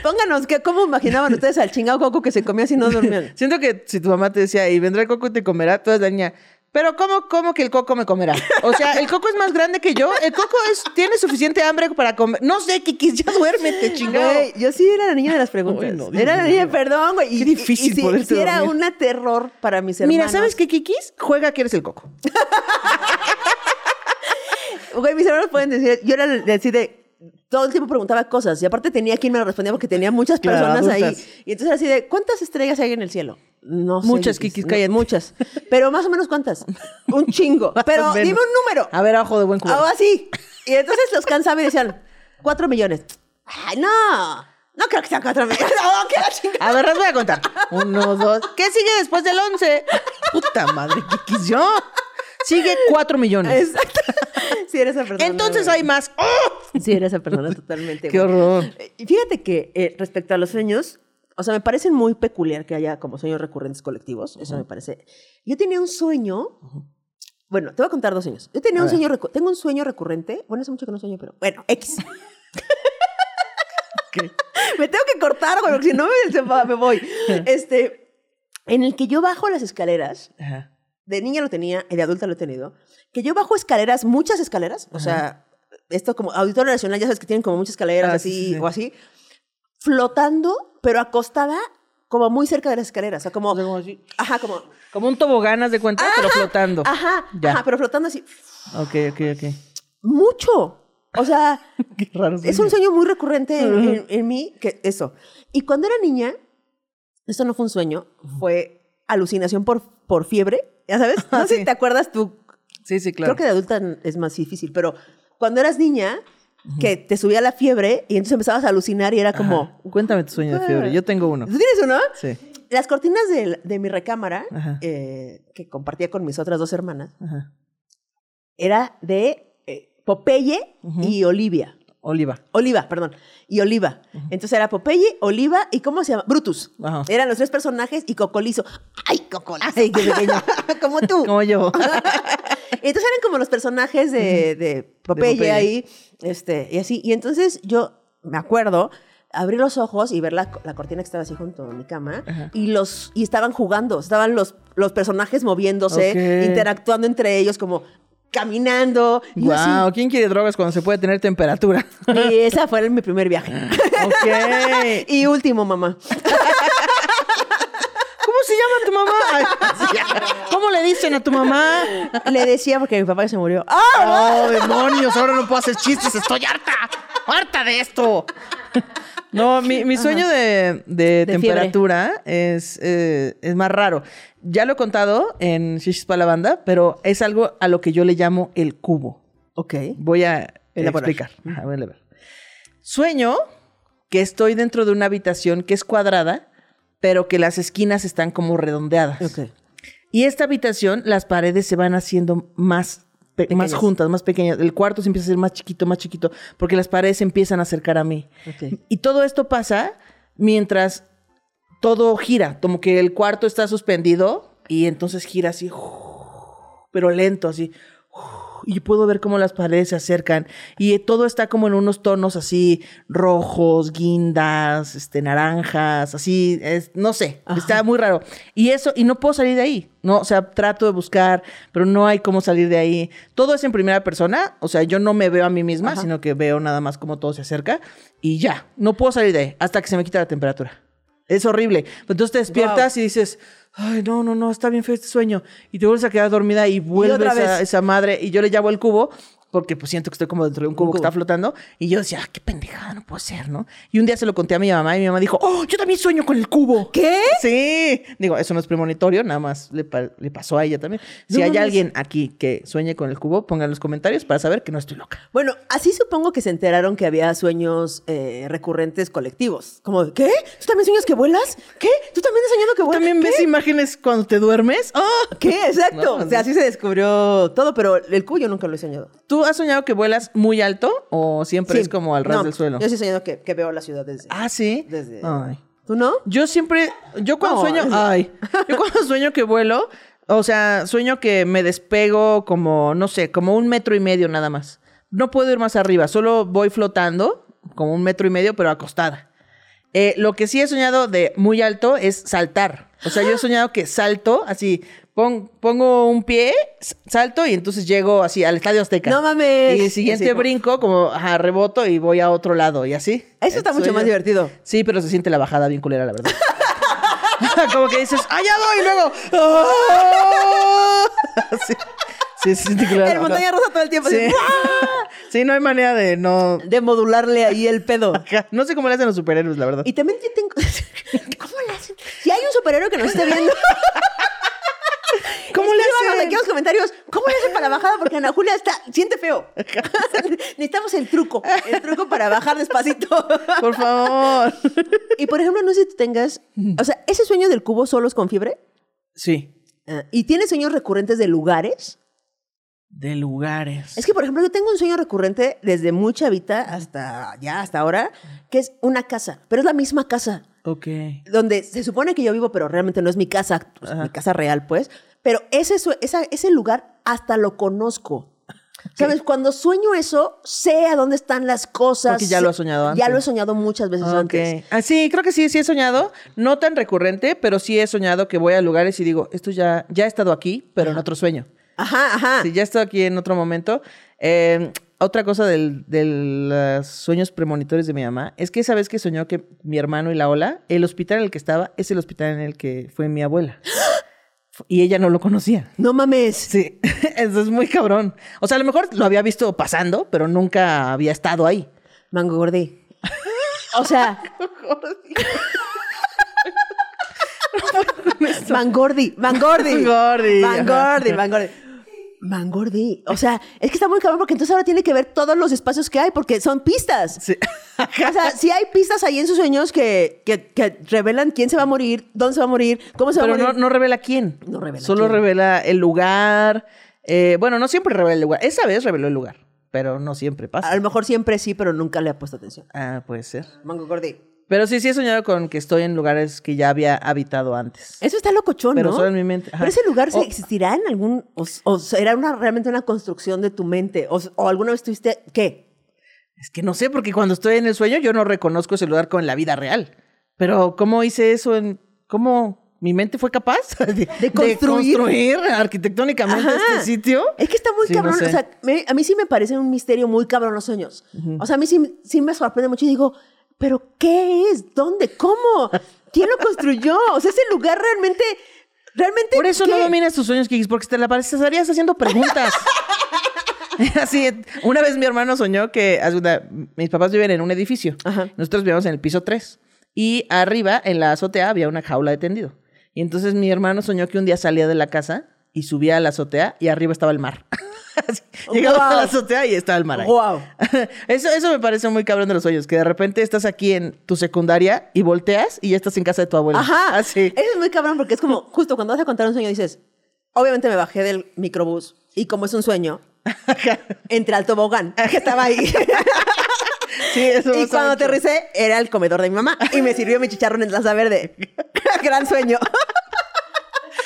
Pónganos, ¿qué, ¿cómo imaginaban ustedes al chingado coco que se comía si no dormían? Siento que si tu mamá te decía, y vendrá el coco y te comerá, toda la niña. Pero ¿cómo, ¿cómo que el coco me comerá? O sea, el coco es más grande que yo. El coco es, tiene suficiente hambre para comer. No sé, Kikis, ya duérmete, chingado. Güey, yo sí era la niña de las preguntas. Uy, no, Dios era la niña, perdón, güey. Qué difícil y, y, sí- poderte sí era una terror para mis hermanos. Mira, ¿sabes qué, Kikis? Juega que eres el coco. Güey, mis hermanos pueden decir, yo era así de, todo el tiempo preguntaba cosas y aparte tenía quien me lo respondía porque tenía muchas Claro, personas ahí. Y entonces era así de, ¿cuántas estrellas hay en el cielo? No sé. Muchas, Kikis, no, muchas. Pero más o menos cuántas. Un chingo. Pero dime un número. A ver, ojo de buen cubero. Algo así. Y entonces los cansaba y decían, cuatro millones. Ay, no. No creo que sean cuatro millones. No, que la chingada. A ver, les voy a contar. Uno, dos. ¿Qué sigue después del 11? Puta madre, Kikis, yo. Sigue 4 millones. Exacto. Sí, eres esa persona. Entonces güey. hay más. ¡Oh! Sí, eres esa persona totalmente. Qué güey. horror. Eh, y Fíjate que eh, respecto a los sueños, o sea, me parecen muy peculiar que haya como sueños recurrentes colectivos. Eso me parece. Yo tenía un sueño. Bueno, te voy a contar dos sueños. Yo tenía A un ver. sueño, tengo un sueño recurrente. Bueno, hace mucho que no sueño, pero bueno, X. me tengo que cortar, güey, porque si no me, me voy. Este, en el que yo bajo las escaleras Ajá. de niña lo tenía y de adulta lo he tenido, que yo bajo escaleras, muchas escaleras, o sea, esto como Auditorio Nacional, ya sabes que tienen como muchas escaleras Ah, así sí, sí, sí. o así, flotando, pero acostada como muy cerca de las escaleras, o sea, como, como así. ajá, como, Como un tobogán, de cuenta, pero flotando. ajá, Ya. ajá, pero flotando así, Ok, ok, ok. mucho. O sea, Qué raro. es un sueño muy recurrente en, en- en mí, que eso. Y cuando era niña, esto no fue un sueño, fue alucinación por, por fiebre, ya sabes. No sé sí. si te acuerdas tú Sí, sí, claro. Creo que de adulta es más difícil, pero cuando eras niña, que te subía la fiebre y entonces empezabas a alucinar y era como... Ajá. Cuéntame tu sueño de fiebre. Yo tengo uno. ¿Tú tienes uno? Sí. Las cortinas de, de mi recámara, eh, que compartía con mis otras dos hermanas, era de eh, Popeye y Olivia. Oliva. Oliva, perdón. Y Oliva. Entonces era Popeye, Oliva y ¿cómo se llama? Brutus. Ajá. Eran los tres personajes y Cocolizo. ¡Ay, Cocolizo! Ay, qué pequeño. como tú. Como yo. Entonces eran como los personajes de, de Popeye, Popeye. ahí, este, y así. Y entonces yo me acuerdo abrir los ojos y ver la, la cortina que estaba así junto a mi cama Ajá. y los y estaban jugando, estaban los, los personajes moviéndose, interactuando entre ellos como caminando. Y así, Wow, ¿quién quiere drogas cuando se puede tener temperatura? Y esa fue mi primer viaje. ok. y último, mamá. ¿Cómo se llama tu mamá? ¿Cómo le dicen a tu mamá? Le decía porque mi papá se murió. ¡Ah! ¡Oh, demonios! Ahora no puedo hacer chistes. Estoy harta. ¡Harta de esto! No, mi, mi sueño de, de De temperatura es, eh, es más raro. Ya lo he contado en Shishis para la banda, pero es algo a lo que yo le llamo el cubo. Ok. Voy a Elaborar. explicar. Ajá, voy a. Sueño que estoy dentro de una habitación que es cuadrada, pero que las esquinas están como redondeadas. Ok. Y esta habitación, las paredes se van haciendo más, más juntas, más pequeñas. El cuarto se empieza a hacer más chiquito, más chiquito, porque las paredes se empiezan a acercar a mí. Ok. Y todo esto pasa mientras todo gira, como que el cuarto está suspendido y entonces gira así, pero lento, así. Y puedo ver cómo las paredes se acercan y todo está como en unos tonos así rojos, guindas, este naranjas, así, es, no sé, está muy raro. Y eso y no puedo salir de ahí. No, o sea, trato de buscar, pero no hay cómo salir de ahí. Todo es en primera persona, o sea, yo no me veo a mí misma, Ajá. sino que veo nada más cómo todo se acerca y ya, no puedo salir de ahí hasta que se me quita la temperatura. Es horrible. Entonces te despiertas y dices, ay, no, no, no, está bien feo este sueño. Y te vuelves a quedar dormida y vuelves a esa madre. Y yo le llamo el cubo porque pues siento que estoy como dentro de un cubo, que cubo. está flotando. Y yo decía, ah, qué pendejada, no puede ser, ¿no? Y un día se lo conté a mi mamá y mi mamá dijo, oh, yo también sueño con el cubo. ¿Qué? Sí. Digo, eso no es premonitorio, nada más le, pa- le pasó a ella también. Si No hay alguien aquí que sueñe con el cubo, pongan en los comentarios para saber que no estoy loca. Bueno, así supongo que se enteraron que había sueños eh, recurrentes colectivos. Como, ¿qué? ¿Tú también sueñas que vuelas? ¿Qué? ¿Tú también has soñado que vuelas? ¿También ¿Qué? ves imágenes cuando te duermes? ¡Ah! ¿Qué? Exacto. No, o sea, así se descubrió todo, pero el cuyo nunca lo he soñado. ¿Tú has soñado que vuelas muy alto o siempre Sí. es como al ras No, del suelo? Yo sí he soñado que, que veo la ciudad desde. Ah, sí. Desde- Ay. ¿Tú no? Yo siempre, yo cuando No, sueño, ay, yo cuando sueño que vuelo, o sea, sueño que me despego como, no sé, como un metro y medio nada más. No puedo ir más arriba, solo voy flotando como un metro y medio, pero acostada. Eh, lo que sí he soñado de muy alto es saltar. O sea, yo he soñado que salto, así, pon- pongo un pie, salto y entonces llego así al Estadio Azteca. No mames. Y el siguiente Sí, brinco, como ajá, reboto y voy a otro lado y así. Eso está mucho más divertido. Sí, pero se siente la bajada bien culera, la verdad. Como que dices, ¡ah, ya doy! Y luego, ¡ah! Sí, Sí, sí, sí, claro. el montaña rusa todo el tiempo. Sí. así, ¡guau! Sí, no hay manera de no. De modularle ahí el pedo. No sé cómo le hacen los superhéroes, la verdad. Y también yo tengo. ¿Cómo le hacen? Si hay un superhéroe que nos esté viendo. ¿Cómo le hacen? aquí los comentarios. ¿Cómo le hacen para la bajada? Porque Ana Julia está, siente feo. Necesitamos el truco. El truco para bajar despacito. Por favor. y por ejemplo, no sé si tú tengas. O sea, ese sueño del cubo solo es con fiebre. Sí. Ah, ¿Y tienes sueños recurrentes de lugares? De lugares. Es que, por ejemplo, yo tengo un sueño recurrente desde muy chavita hasta ya, hasta ahora, que es una casa, pero es la misma casa, Ok. donde se supone que yo vivo, pero realmente no es mi casa, pues, mi casa real, pues. Pero ese, esa- ese lugar hasta lo conozco. ¿Sabes? Cuando sueño eso, sé a dónde están las cosas. Porque ya lo has soñado Ya antes. lo he soñado muchas veces antes. Ah, sí, creo que sí, sí he soñado. No tan recurrente, pero sí he soñado que voy a lugares y digo, esto ya, ya he estado aquí, pero en otro sueño. Ajá, ajá. Sí, ya he estado aquí en otro momento. Eh, otra cosa del- de los sueños premonitorios de mi mamá es que esa vez que soñó que mi hermano y la ola, el hospital en el que estaba es el hospital en el que fue mi abuela. Y ella no lo conocía. No mames. Sí, eso es muy cabrón. O sea, a lo mejor lo había visto pasando, pero nunca había estado ahí. Mango Gordi. O sea. Mangordi, Mangordi. Mangordi, Mangordi. Mangordi. Mangordi. O sea, es que está muy cabrón porque entonces ahora tiene que ver todos los espacios que hay porque son pistas. Sí. O sea, si hay pistas ahí en sus sueños que, que, que revelan quién se va a morir, dónde se va a morir, cómo se va Pero a no, morir. no revela quién. No revela Solo quién. revela el lugar. Eh, bueno, no siempre revela el lugar. Esa vez reveló el lugar, pero no siempre A pasa. lo mejor siempre sí, pero nunca le ha puesto atención. Ah, puede ser. Mango Gordi. Pero sí, sí he soñado con que estoy en lugares que ya había habitado antes. Eso está locochón, Pero ¿no? solo en mi mente. Ajá. Pero ese lugar ¿se O- existirá en algún. O, o será una, realmente una construcción de tu mente? O, o alguna vez tuviste. ¿Qué? Es que no sé, porque cuando estoy en el sueño yo no reconozco ese lugar como en la vida real. Pero ¿cómo hice eso en... ¿Cómo mi mente fue capaz de, construir? construir arquitectónicamente Ajá. este sitio? Es que está muy Sí, no cabrón. sé. O sea, me- a mí sí me parece un misterio muy cabrón los sueños. O sea, a mí sí, sí me sorprende mucho y digo, ¿pero qué es? ¿Dónde? ¿Cómo? ¿Quién lo construyó? O sea, ese lugar realmente. Realmente. Por eso ¿qué? no dominas tus sueños, Kikis, porque te la pareces, estarías haciendo preguntas. Así, una vez mi hermano soñó que, mis papás viven en un edificio. Ajá. Nosotros vivíamos en el piso 3. Y arriba, en la azotea, había una jaula de tendido. Y entonces mi hermano soñó que un día salía de la casa y subía a la azotea y arriba estaba el mar. Llegaba a la azotea y estaba el mar ahí. Wow. Eso, eso me parece muy cabrón de los sueños, que de repente estás aquí en tu secundaria y volteas y ya estás en casa de tu abuela. Ajá. Así. Eso es muy cabrón porque es como, justo cuando vas a contar un sueño dices, obviamente me bajé del microbús y como es un sueño, entré al tobogán que estaba ahí. Sí, eso y cuando aterricé era el comedor de mi mamá y me sirvió mi chicharrón en salsa verde. Gran sueño.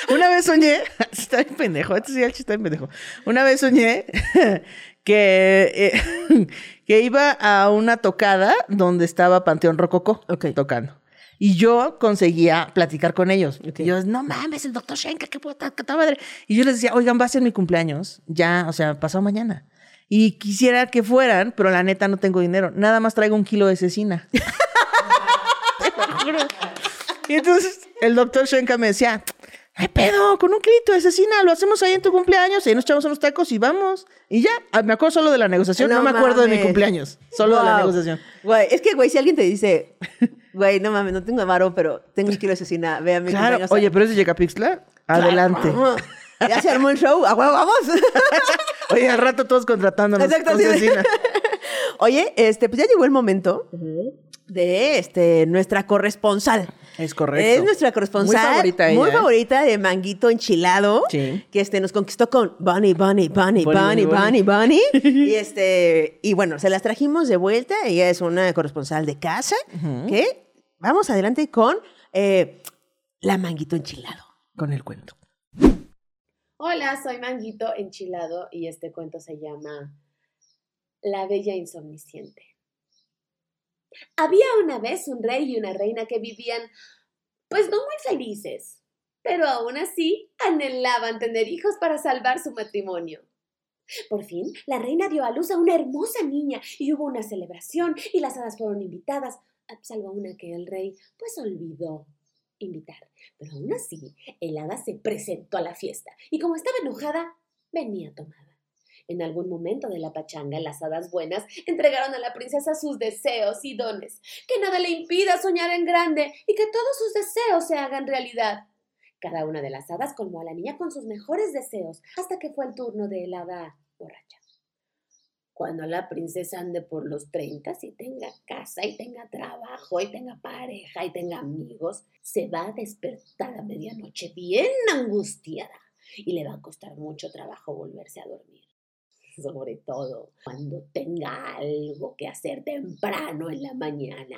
Una vez soñé, está bien pendejo, este sí el chiste está bien pendejo. Una vez soñé que, eh, que iba a una tocada donde estaba Panteón Rococó Ok. tocando. Y yo conseguía platicar con ellos. Y yo, no mames, el doctor Shenka, qué puta, qué madre. Y yo les decía, oigan, va a ser mi cumpleaños, ya, o sea, pasado mañana. Y quisiera que fueran, pero la neta no tengo dinero. Nada más traigo un kilo de cecina. Te lo juro. Y entonces el doctor Shenka me decía, ¿qué pedo? Con un kilito de cecina, lo hacemos ahí en tu cumpleaños, y ahí nos echamos unos tacos y vamos. Y ya, Ah, me acuerdo solo de la negociación, no, No me acuerdo de mi cumpleaños, solo de la negociación. Güey, es que, güey, si alguien te dice, güey, no mames, no tengo varo, pero tengo un kilo de asesina, ve a mi Claro, cumpleaños". oye, pero es de Yecapixtla, adelante. Ya se armó el show, a huevo, vamos. Oye, al rato todos contratándonos Exacto, con sí. Oye, este, pues ya llegó el momento de este, nuestra corresponsal. Es correcto. Es nuestra corresponsal. Muy favorita ella, Muy ¿eh? favorita de Manguito Enchilado. Sí. Que este, nos conquistó con Bunny, Bunny, Bunny, Bunny, Bunny, Bunny, Bunny. Bunny. y este, y bueno, se las trajimos de vuelta. Ella es una corresponsal de casa. Que vamos adelante con eh, la Manguito Enchilado. Con el cuento. Hola, soy Manguito Enchilado y este cuento se llama La Bella Insomniciente. Había una vez un rey y una reina que vivían, pues no muy felices, pero aún así anhelaban tener hijos para salvar su matrimonio. Por fin, la reina dio a luz a una hermosa niña y hubo una celebración y las hadas fueron invitadas, salvo una que el rey pues olvidó invitar. Pero aún así, el hada se presentó a la fiesta y como estaba enojada, venía tomada. En algún momento de la pachanga, las hadas buenas entregaron a la princesa sus deseos y dones. Que nada le impida soñar en grande y que todos sus deseos se hagan realidad. Cada una de las hadas colmó a la niña con sus mejores deseos hasta que fue el turno de la hada borracha. Cuando la princesa ande por los treinta y tenga casa y tenga trabajo y tenga pareja y tenga amigos, se va a despertar a medianoche bien angustiada y le va a costar mucho trabajo volverse a dormir sobre todo cuando tenga algo que hacer temprano en la mañana.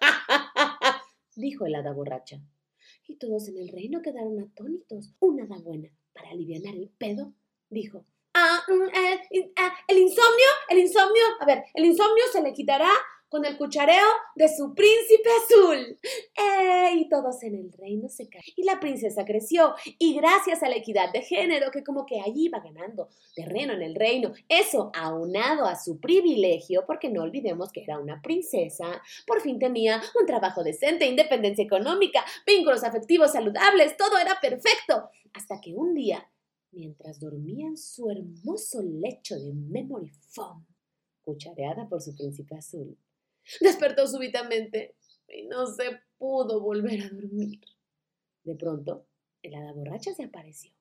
dijo el hada borracha. Y todos en el reino quedaron atónitos. Una hada buena, para aliviar el pedo, dijo, ah, mm, eh, ah, el insomnio, el insomnio, a ver, el insomnio se le quitará con el cuchareo de su príncipe azul. ¡Eh! Y todos en el reino se caen. Y la princesa creció. Y gracias a la equidad de género, que como que allí iba ganando terreno en el reino, eso aunado a su privilegio, porque no olvidemos que era una princesa, por fin tenía un trabajo decente, independencia económica, vínculos afectivos saludables, todo era perfecto. Hasta que un día, mientras dormía en su hermoso lecho de memory foam, cuchareada por su príncipe azul, Despertó súbitamente y no se pudo volver a dormir. De pronto, el hada borracha se apareció.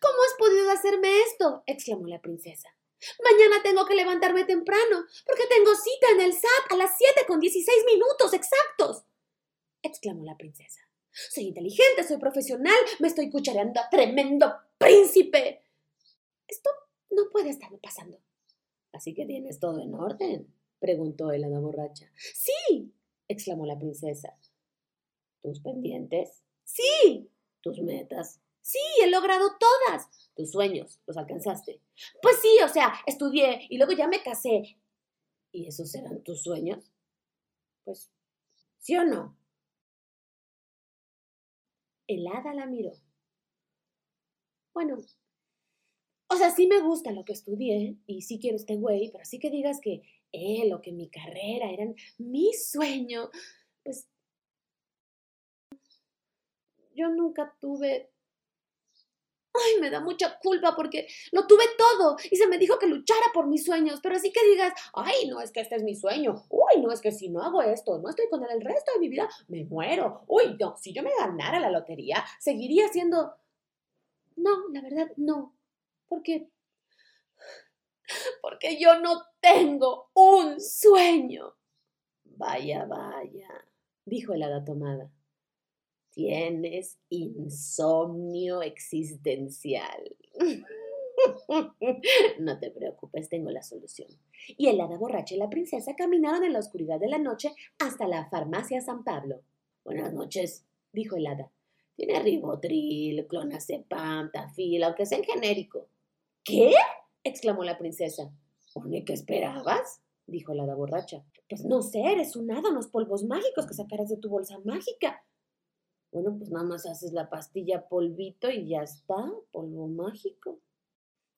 ¿Cómo has podido hacerme esto? exclamó la princesa. Mañana tengo que levantarme temprano, porque tengo cita en el SAT a las siete con dieciséis minutos exactos. exclamó la princesa. Soy inteligente, soy profesional, me estoy cuchareando a tremendo príncipe. Esto no puede estar pasando. Así que tienes todo en orden, preguntó el hada borracha. Sí, exclamó la princesa. ¿Tus pendientes? Sí. ¿Tus metas? Sí, he logrado todas. ¿Tus sueños? ¿Los alcanzaste? Pues sí, o sea, estudié y luego ya me casé. ¿Y esos eran tus sueños? Pues, ¿sí o no? El hada la miró. Bueno, o sea, sí me gusta lo que estudié y sí quiero este güey, pero así que digas que él o que mi carrera eran mi sueño, pues yo nunca tuve... Ay, me da mucha culpa porque lo tuve todo y se me dijo que luchara por mis sueños, pero así que digas, ay, no es que este es mi sueño, uy, no es que si no hago esto, no estoy con él el resto de mi vida, me muero, uy, no, si yo me ganara la lotería, seguiría siendo... No, la verdad, no, porque porque yo no tengo un sueño. Vaya, vaya, dijo el hada tomada. Tienes insomnio existencial. No te preocupes, tengo la solución. Y el hada borracha y la princesa caminaron en la oscuridad de la noche hasta la farmacia San Pablo. Buenas noches, dijo el hada. Tiene ribotril, clonazepam, tafil, aunque sea en genérico. ¿Qué? exclamó la princesa. ¿Pone qué esperabas? dijo la hada borracha. Pues no sé, eres un hada, unos polvos mágicos que sacarás de tu bolsa mágica. Bueno, pues nada más haces la pastilla polvito y ya está, polvo mágico.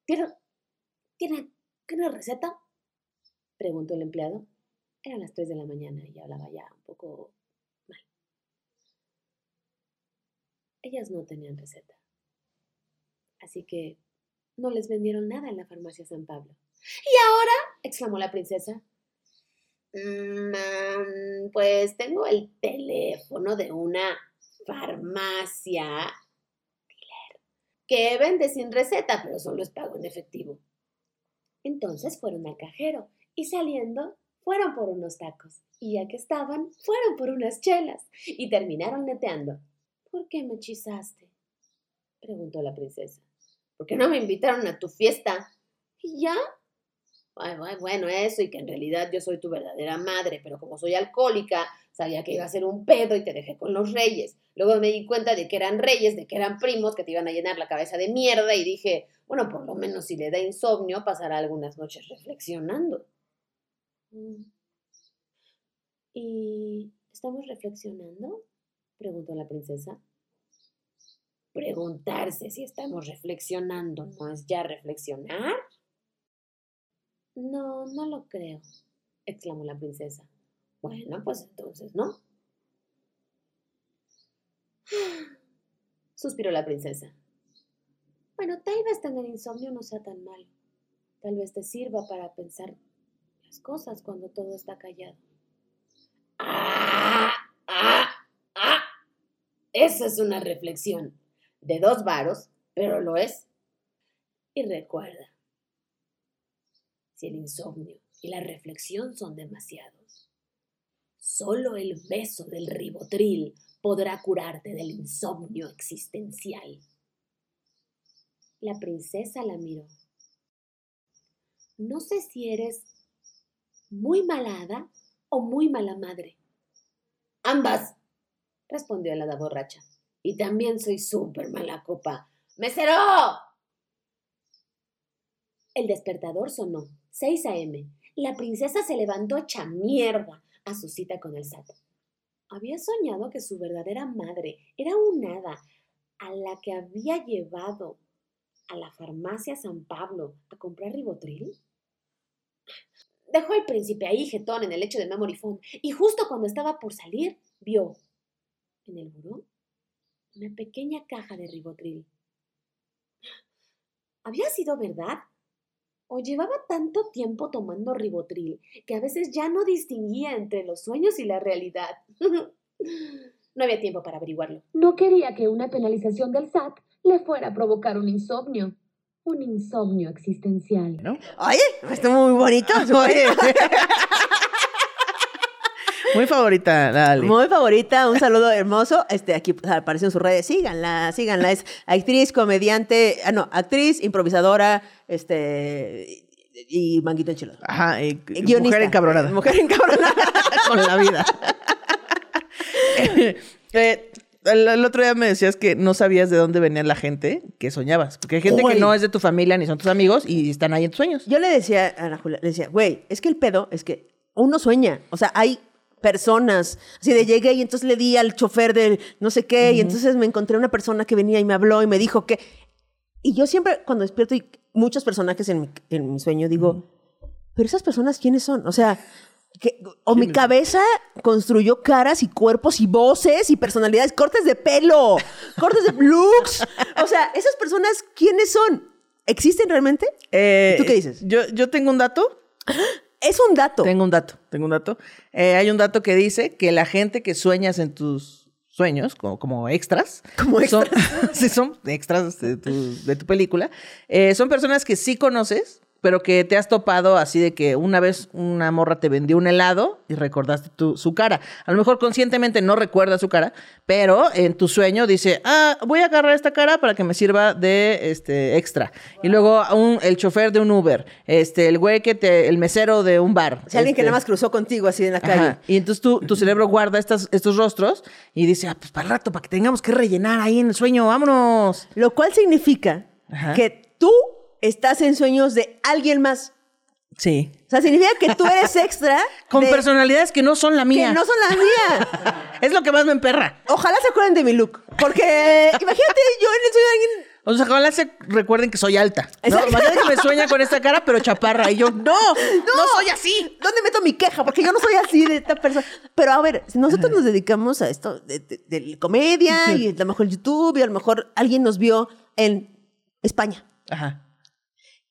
¿Tiene, tiene, ¿tiene receta? preguntó el empleado. Eran las tres de la mañana y hablaba ya un poco mal. Ellas no tenían receta. Así que no les vendieron nada en la farmacia San Pablo. ¿Y ahora? exclamó la princesa. Mm, pues tengo el teléfono de una farmacia que vende sin receta, pero solo es pago en efectivo. Entonces fueron al cajero y saliendo fueron por unos tacos y ya que estaban, fueron por unas chelas y terminaron neteando. ¿Por qué me hechizaste? preguntó la princesa. ¿por qué no me invitaron a tu fiesta? ¿Y ya? Bueno, eso, y que en realidad yo soy tu verdadera madre, pero como soy alcohólica, sabía que iba a ser un pedo y te dejé con los reyes. Luego me di cuenta de que eran reyes, de que eran primos, que te iban a llenar la cabeza de mierda y dije, bueno, por lo menos si le da insomnio, pasará algunas noches reflexionando. Mm. ¿Y estamos reflexionando? preguntó la princesa. Preguntarse si estamos reflexionando no es ya reflexionar. No, no lo creo, exclamó la princesa. Bueno, pues entonces no. Suspiró la princesa. Bueno, tal vez tener insomnio no sea tan malo. Tal vez te sirva para pensar las cosas cuando todo está callado. ¡Ah! ¡Ah! ¡Ah! Esa es una reflexión de dos varos, pero lo es. Y recuerda, si el insomnio y la reflexión son demasiados, solo el beso del ribotril podrá curarte del insomnio existencial. La princesa la miró. No sé si eres muy malada o muy mala madre. Ambas, respondió la hada borracha. Y también soy súper mala copa. ¡Mesero! El despertador sonó. 6 a.m. La princesa se levantó hecha mierda a su cita con el SAT. Había soñado que su verdadera madre era un hada a la que había llevado a la farmacia San Pablo a comprar ribotril. Dejó al príncipe ahí jetón en el lecho de Memory Phone y justo cuando estaba por salir, vio en el buró una pequeña caja de ribotril. ¿Había sido verdad? ¿O llevaba tanto tiempo tomando ribotril que a veces ya no distinguía entre los sueños y la realidad? no había tiempo para averiguarlo. No quería que una penalización del SAT le fuera a provocar un insomnio. Un insomnio existencial. ¿No? Oye, está muy bonito. Muy favorita la Ali. Muy favorita, un saludo hermoso. Este, aquí aparece en sus redes. Síganla, síganla. Es actriz, comediante, ah, no, actriz, improvisadora, este, y manguito enchilado. Ajá, y- Guionista. mujer encabronada. Mujer encabronada. con la vida. Eh, el, el otro día me decías que no sabías de dónde venía la gente que soñabas. Porque hay gente que no es de tu familia ni son tus amigos y están ahí en tus sueños. Yo le decía a Ana Julia, le decía, güey, es que el pedo es que uno sueña. O sea, hay personas. Así de llegué y entonces le di al chofer del no sé qué, y entonces me encontré una persona que venía y me habló y me dijo que. Y yo siempre, cuando despierto y muchos personajes en mi, en mi sueño, digo, pero esas personas, ¿quiénes son? O sea. que- o mi cabeza construyó caras y cuerpos y voces y personalidades, cortes de pelo, cortes de looks. O sea, esas personas, ¿quiénes son? ¿Existen realmente? Eh, ¿Tú qué dices? Yo, yo tengo un dato. Es un dato. Tengo un dato. Tengo un dato. Eh, hay un dato que dice que la gente que sueñas en tus sueños, como, como extras. Como son- sí, son extras de tu, de tu película. eh, son personas que sí conoces, pero que te has topado así de que una vez una morra te vendió un helado y recordaste tu- su cara. A lo mejor conscientemente no recuerdas su cara, pero en tu sueño dice, ah, voy a agarrar esta cara para que me sirva de este extra. Y luego un- el chofer de un Uber, este, el güey que te, el mesero de un bar. Si alguien que este, nada más cruzó contigo así en la calle. Ajá. Y entonces tu, tu cerebro guarda estas, estos rostros y dice, ah, pues para el rato, para que tengamos que rellenar ahí en el sueño, vámonos. Lo cual significa Ajá. que tú estás en sueños de alguien más. Sí. O sea, significa que tú eres extra. Con de- personalidades que no son la que mía. no son las mías. Es lo que más me emperra. Ojalá se acuerden de mi look. Porque imagínate yo en el sueño de alguien. O sea, ojalá se recuerden que soy alta. ¿no? Imagínate que me sueña con esta cara, pero chaparra. Y yo, no, no, soy así. ¿Dónde meto mi queja? Porque yo no soy así de esta persona. Pero a ver, si nosotros nos dedicamos a esto de, de- de comedia y a lo mejor YouTube y a lo mejor alguien nos vio en España. Ajá.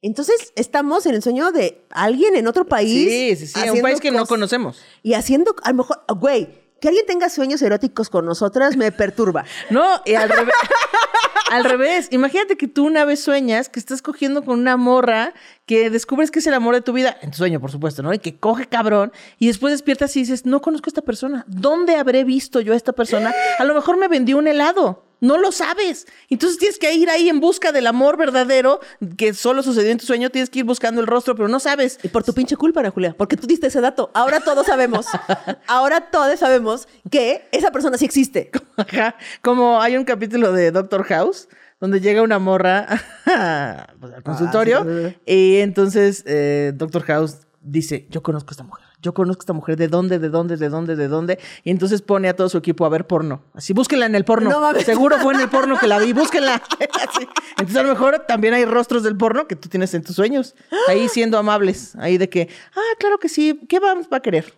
Entonces estamos en el sueño de alguien en otro país. Sí, sí, sí. Un país que no conocemos. Y haciendo, a lo mejor, güey, que alguien tenga sueños eróticos con nosotras me perturba. No, y al revés. al revés. Imagínate que tú una vez sueñas que estás cogiendo con una morra que descubres que es el amor de tu vida, en tu sueño, por supuesto, ¿no? Y que coge cabrón, y después despiertas y dices, no conozco a esta persona. ¿Dónde habré visto yo a esta persona? A lo mejor me vendió un helado. No lo sabes. Entonces tienes que ir ahí en busca del amor verdadero que solo sucedió en tu sueño. Tienes que ir buscando el rostro, pero no sabes. Y por tu pinche culpa, Ana Julia, porque tú diste ese dato. Ahora todos sabemos, ahora todos sabemos que esa persona sí existe. Ajá. Como hay un capítulo de Doctor House donde llega una morra al consultorio sí, sí, sí. y entonces eh, Doctor House dice, yo conozco a esta mujer, yo conozco a esta mujer, ¿de dónde, de dónde, de dónde, de dónde? Y entonces pone a todo su equipo a ver porno. Así, búsquenla en el porno. No mames. Seguro fue en el porno que la vi, búsquenla. Así. Entonces a lo mejor también hay rostros del porno que tú tienes en tus sueños, ahí siendo amables, ahí de que, ah, claro que sí, ¿qué vamos va a querer?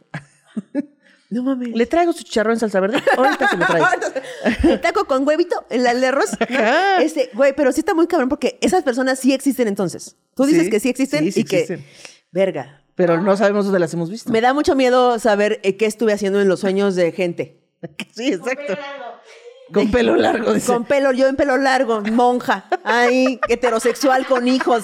No mames. Le traigo su chicharrón en salsa verde. Ahorita se lo traigo. el taco con huevito, el de arroz. ¿no? Este, güey, pero sí está muy cabrón porque esas personas sí existen entonces. Tú dices Sí, que sí existen sí, sí y que. existen. Verga. Pero no sabemos dónde las hemos visto. Me da mucho miedo saber eh, qué estuve haciendo en los sueños de gente. Sí, exacto. Con pelo largo. dice. Con pelo, yo en pelo largo, monja, ahí, heterosexual con hijos.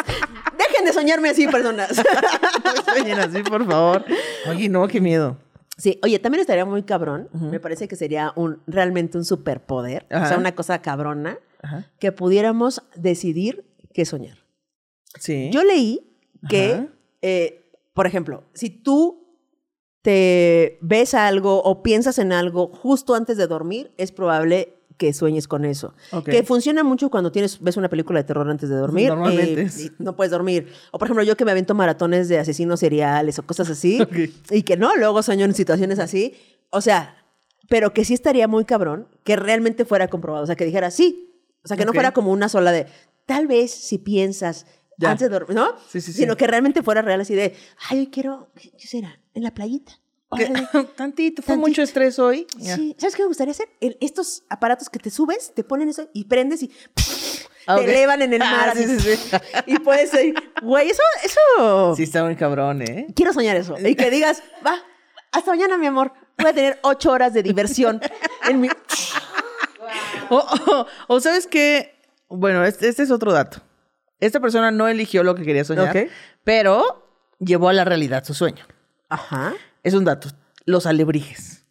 Dejen de soñarme así, personas. No sueñen así, por favor. Oye, no, qué miedo. Sí, oye, también estaría muy cabrón. Me parece que sería un realmente un superpoder. O sea, una cosa cabrona Ajá. que pudiéramos decidir qué soñar. Sí. Yo leí que, eh, por ejemplo, si tú te ves algo o piensas en algo justo antes de dormir, es probable que sueñes con eso. Que funciona mucho cuando tienes, ves una película de terror antes de dormir. Normalmente eh, no puedes dormir. O por ejemplo, yo que me avento maratones de asesinos seriales o cosas así. Y que no, luego sueño en situaciones así. O sea, pero que sí estaría muy cabrón que realmente fuera comprobado. O sea, que dijera sí. O sea, que no fuera como una sola de, tal vez si piensas Ya. antes de dormir, ¿no? Sí, sí, sí. Sino que realmente fuera real así de, ay, hoy quiero, ¿qué será? En la playita. Tantito, fue Tantito. mucho estrés hoy. Sí, ¿sabes qué me gustaría hacer? El- estos aparatos que te subes, te ponen eso y prendes y Ah, te elevan en el Ah, mar. sí, sí, sí. Y puedes ir, güey, eso, eso. Sí, está muy cabrón, ¿eh? Quiero soñar eso. Y que digas, va, hasta mañana, mi amor. Voy a tener ocho horas de diversión en mi. O sabes qué, bueno, este, este es otro dato. Esta persona no eligió lo que quería soñar, pero llevó a la realidad su sueño. Ajá. Es un dato. Los alebrijes.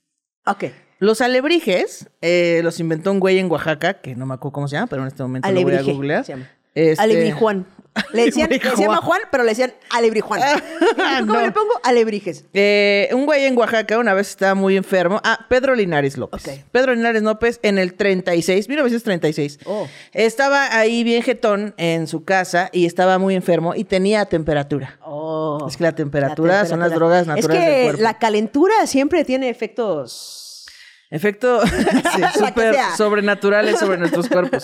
Ok. Los alebrijes eh, los inventó un güey en Oaxaca, que no me acuerdo cómo se llama, pero en este momento lo voy a googlear. se llama. Este- Alebrijuan. Le decían, se Alebrijuan. llama Juan, pero le decían Alebrijuan. ¿Cómo No. le pongo? Alebrijes. Eh, un güey en Oaxaca una vez estaba muy enfermo. Ah, Pedro Linares López. Pedro Linares López en el 36, 1936. Oh. Estaba ahí bien jetón en su casa y estaba muy enfermo y tenía temperatura. Oh, Es que la temperatura son las drogas naturales Es que del cuerpo. la calentura siempre tiene efectos. Efecto súper sobrenaturales sobre nuestros cuerpos.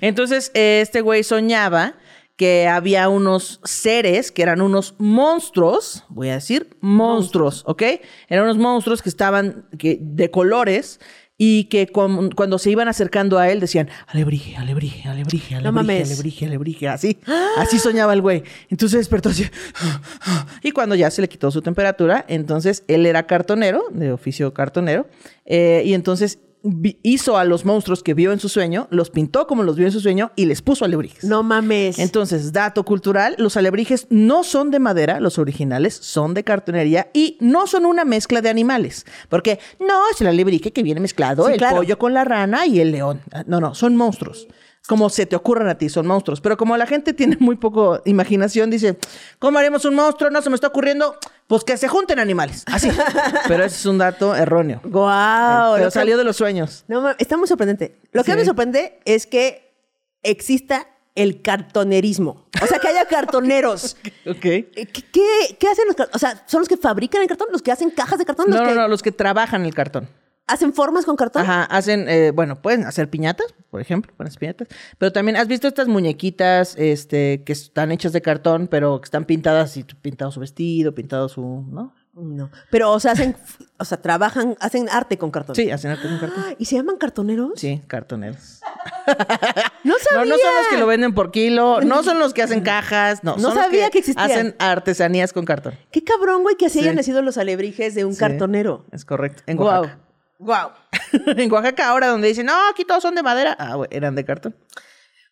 Entonces, eh, este güey soñaba que había unos seres que eran unos monstruos, voy a decir monstruos, ¿ok? Eran unos monstruos que estaban que, de colores y que cuan- cuando se iban acercando a él decían, alebrije, alebrije, alebrije, alebrije, mames. alebrije, alebrije, así. Así soñaba el güey. Entonces despertó así. Y cuando ya se le quitó su temperatura, entonces él era cartonero, de oficio cartonero, eh, y entonces hizo a los monstruos que vio en su sueño, los pintó como los vio en su sueño y les puso alebrijes. No mames. Entonces, dato cultural, los alebrijes no son de madera, los originales son de cartonería y no son una mezcla de animales, porque no es el alebrije que viene mezclado, Sí, el claro. pollo con la rana y el león. Ah, No, no, son monstruos. Como se te ocurran a ti, son monstruos. Pero como la gente tiene muy poco imaginación, dice, ¿cómo haremos un monstruo? No se me está ocurriendo. Pues que se junten animales. Así. Pero ese es un dato erróneo. Guau. Pero lo que- salió de los sueños. No está muy sorprendente. Lo que Sí. me sorprende es que exista el cartonerismo. O sea, que haya cartoneros. Ok. Eh, ¿Qué, qué, qué hacen los cartoneros? O sea, ¿son los que fabrican el cartón? ¿Los que hacen cajas de cartón? ¿Los No, que no, no, los que trabajan el cartón. Hacen formas con cartón? Ajá, hacen, eh, bueno, pueden hacer piñatas, por ejemplo, hacer piñatas, pero también has visto estas muñequitas, este, que están hechas de cartón, pero que están pintadas y pintado su vestido, pintado su, ¿no? No. Pero, o sea, hacen, o sea, trabajan, hacen arte con cartón. Sí, hacen arte con cartón. ¿Y se llaman cartoneros? Sí, cartoneros. No No, sabía. no son los que lo venden por kilo, no son los que hacen cajas, no. No son los sabía que existían. Hacen artesanías con cartón. Qué cabrón, güey, que así Sí. hayan nacido los alebrijes de un Sí, cartonero. Es correcto. En. Oaxaca. Guau. en Oaxaca ahora donde dicen, no, aquí todos son de madera. Ah, güey, eran de cartón.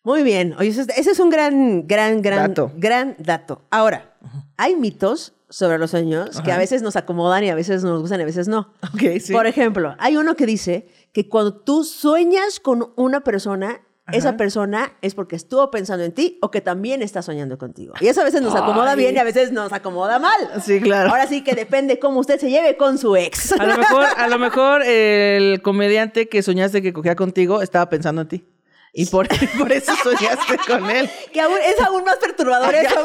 Muy bien. Oye, ese es, un gran, gran, gran Dato. gran dato. Ahora, hay mitos sobre los sueños que a veces nos acomodan y a veces nos gustan y a veces no. Ok, sí. Por ejemplo, hay uno que dice que cuando tú sueñas con una persona, esa persona es porque estuvo pensando en ti o que también está soñando contigo. Y eso a veces nos acomoda Ay. bien y a veces nos acomoda mal. Sí, claro. Ahora sí que depende cómo usted se lleve con su ex. A lo mejor, a lo mejor el comediante que soñaste que cogía contigo estaba pensando en ti. Y por, por eso soñaste con él. que aún, es aún más perturbador eso.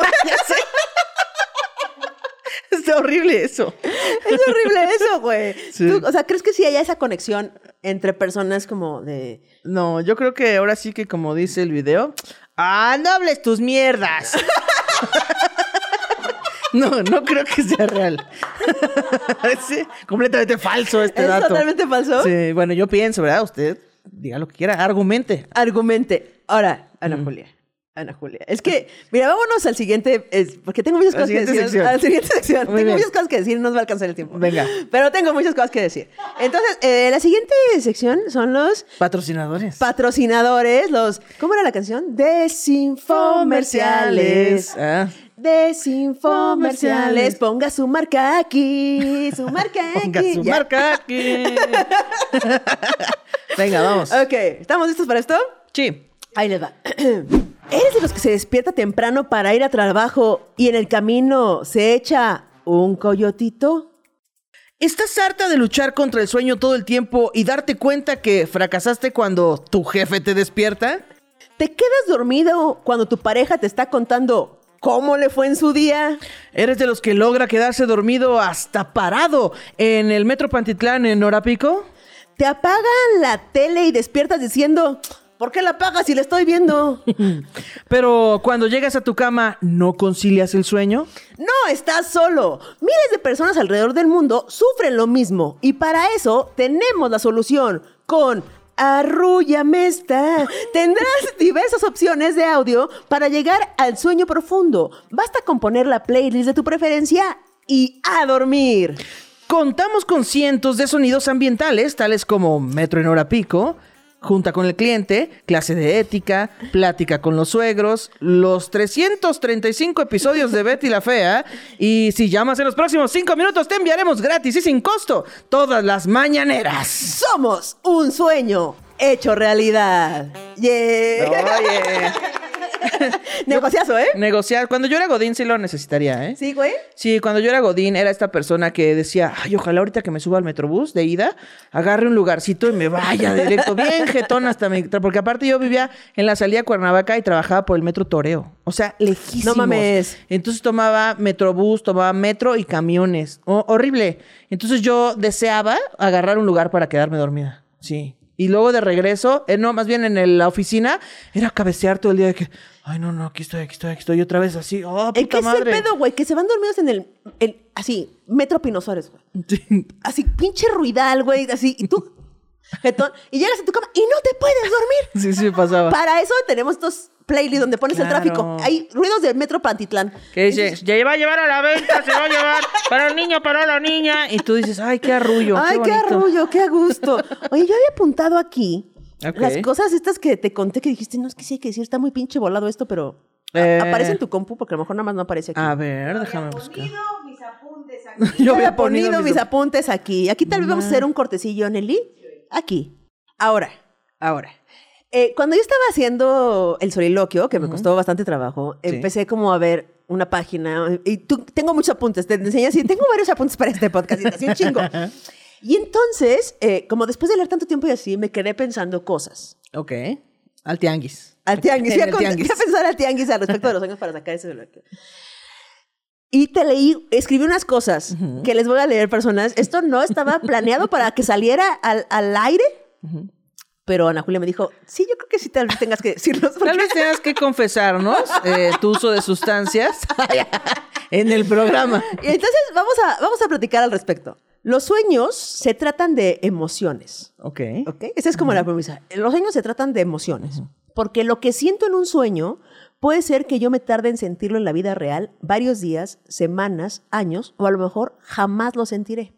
Está horrible eso. Es horrible eso, güey. Sí. O sea, ¿crees que sí haya esa conexión entre personas como de... No, yo creo que ahora sí que como dice el video, ¡ah, no hables tus mierdas! No, no creo que sea real. Sí, completamente falso este ¿Es dato. totalmente falso? Sí, bueno, yo pienso, ¿verdad? Usted diga lo que quiera, argumente. Argumente. Ahora, Ana Julia. Ana Julia. Es que, mira, vámonos al siguiente, es- porque tengo muchas cosas que decir. sección. A la siguiente sección. Muy tengo bien. muchas cosas que decir, no nos va a alcanzar el tiempo. Venga. Pero tengo muchas cosas que decir. Entonces, eh, la siguiente sección son los Patrocinadores. patrocinadores, los. ¿Cómo era la canción? Desinfomerciales. Ah, Desinfomerciales. Ponga su marca aquí. Su marca ponga aquí. su Ya. marca aquí. Venga, vamos. Ok, ¿estamos listos para esto? Sí. Ahí les va. ¿Eres de los que se despierta temprano para ir a trabajo y en el camino se echa un coyotito? ¿Estás harta de luchar contra el sueño todo el tiempo y darte cuenta que fracasaste cuando tu jefe te despierta? ¿Te quedas dormido cuando tu pareja te está contando cómo le fue en su día? ¿Eres de los que logra quedarse dormido hasta parado en el Metro Pantitlán en Horapico? ¿Te apagan la tele y despiertas diciendo, ¿por qué la apagas si la estoy viendo? Pero cuando llegas a tu cama, ¿no concilias el sueño? No estás solo. Miles de personas alrededor del mundo sufren lo mismo y para eso tenemos la solución con Arrúllame esta. Tendrás diversas opciones de audio para llegar al sueño profundo. Basta con poner la playlist de tu preferencia y a dormir. Contamos con cientos de sonidos ambientales, tales como Metro en hora pico, junta con el cliente, clase de ética, plática con los suegros, los 335 episodios de Betty la Fea, y si llamas en los próximos 5 minutos te enviaremos gratis y sin costo todas las mañaneras. Somos un sueño hecho realidad. Yeah. Oye, Negociazo, ¿eh? negociar. Cuando yo era Godín sí lo necesitaría, ¿eh? Sí, güey. Sí, cuando yo era Godín era esta persona que decía, ay, ojalá ahorita que me suba al metrobús de ida, agarre un lugarcito y me vaya directo, bien jetón hasta mi... Porque aparte yo vivía en la salida de Cuernavaca y trabajaba por el metro Toreo. O sea, lejísimos. No mames. Entonces tomaba metrobús, tomaba metro y camiones. Oh, horrible. Entonces yo deseaba agarrar un lugar para quedarme dormida. Sí. Y luego de regreso, eh, no, más bien en el- la oficina, era cabecear todo el día de que, ay, no, no, aquí estoy, aquí estoy, aquí estoy. Y otra vez así, oh, puta ¿En qué es el pedo, güey? Que se van dormidos en el, el- así, Metro Pino Suárez, güey. Así, pinche ruidal, güey, así, y tú, jetón, y llegas a tu cama y no te puedes dormir. Sí, sí, pasaba. Para eso tenemos estos playlists donde pones el Claro. tráfico. Hay ruidos de Metro Pantitlán. Que dice, ya va a llevar a la venta, se va a llevar para el niño, para la niña. Y tú dices, ay, qué arrullo. Ay, qué bonito". arrullo, qué a gusto. Oye, yo había apuntado aquí Ok. las cosas estas que te conté que dijiste, no es que sí hay que decir, está muy pinche volado esto, pero Eh. aparece en tu compu porque a lo mejor nada más no aparece aquí. A ver, déjame buscar. mis apuntes aquí. Yo había ponido mis apuntes aquí. Aquí tal vez vamos a hacer un cortecillo, Nelly. Aquí. Ahora, ahora. Eh, cuando yo estaba haciendo el soliloquio, que me costó bastante trabajo, Sí. empecé como a ver una página y tú, tengo muchos apuntes, te enseñé así, tengo varios apuntes para este podcast, y así un chingo. Y entonces, eh, como después de leer tanto tiempo y así, me quedé pensando cosas. Ok. Al tianguis. Al tianguis. Fui a, el con- tianguis. fui a pensar al tianguis al respecto de los años para sacar ese soliloquio. Y te leí, escribí unas cosas que les voy a leer, personas. Esto no estaba planeado para que saliera al, al aire, pero Ana Julia me dijo, sí, yo creo que sí tal vez tengas que decirlos. porque- Tal vez tengas que confesarnos eh, tu uso de sustancias en el programa. Y entonces vamos a, vamos a platicar al respecto. Los sueños se tratan de emociones. Ok. ¿Ok? Esa es como la premisa. Los sueños se tratan de emociones. Porque lo que siento en un sueño puede ser que yo me tarde en sentirlo en la vida real varios días, semanas, años, o a lo mejor jamás lo sentiré.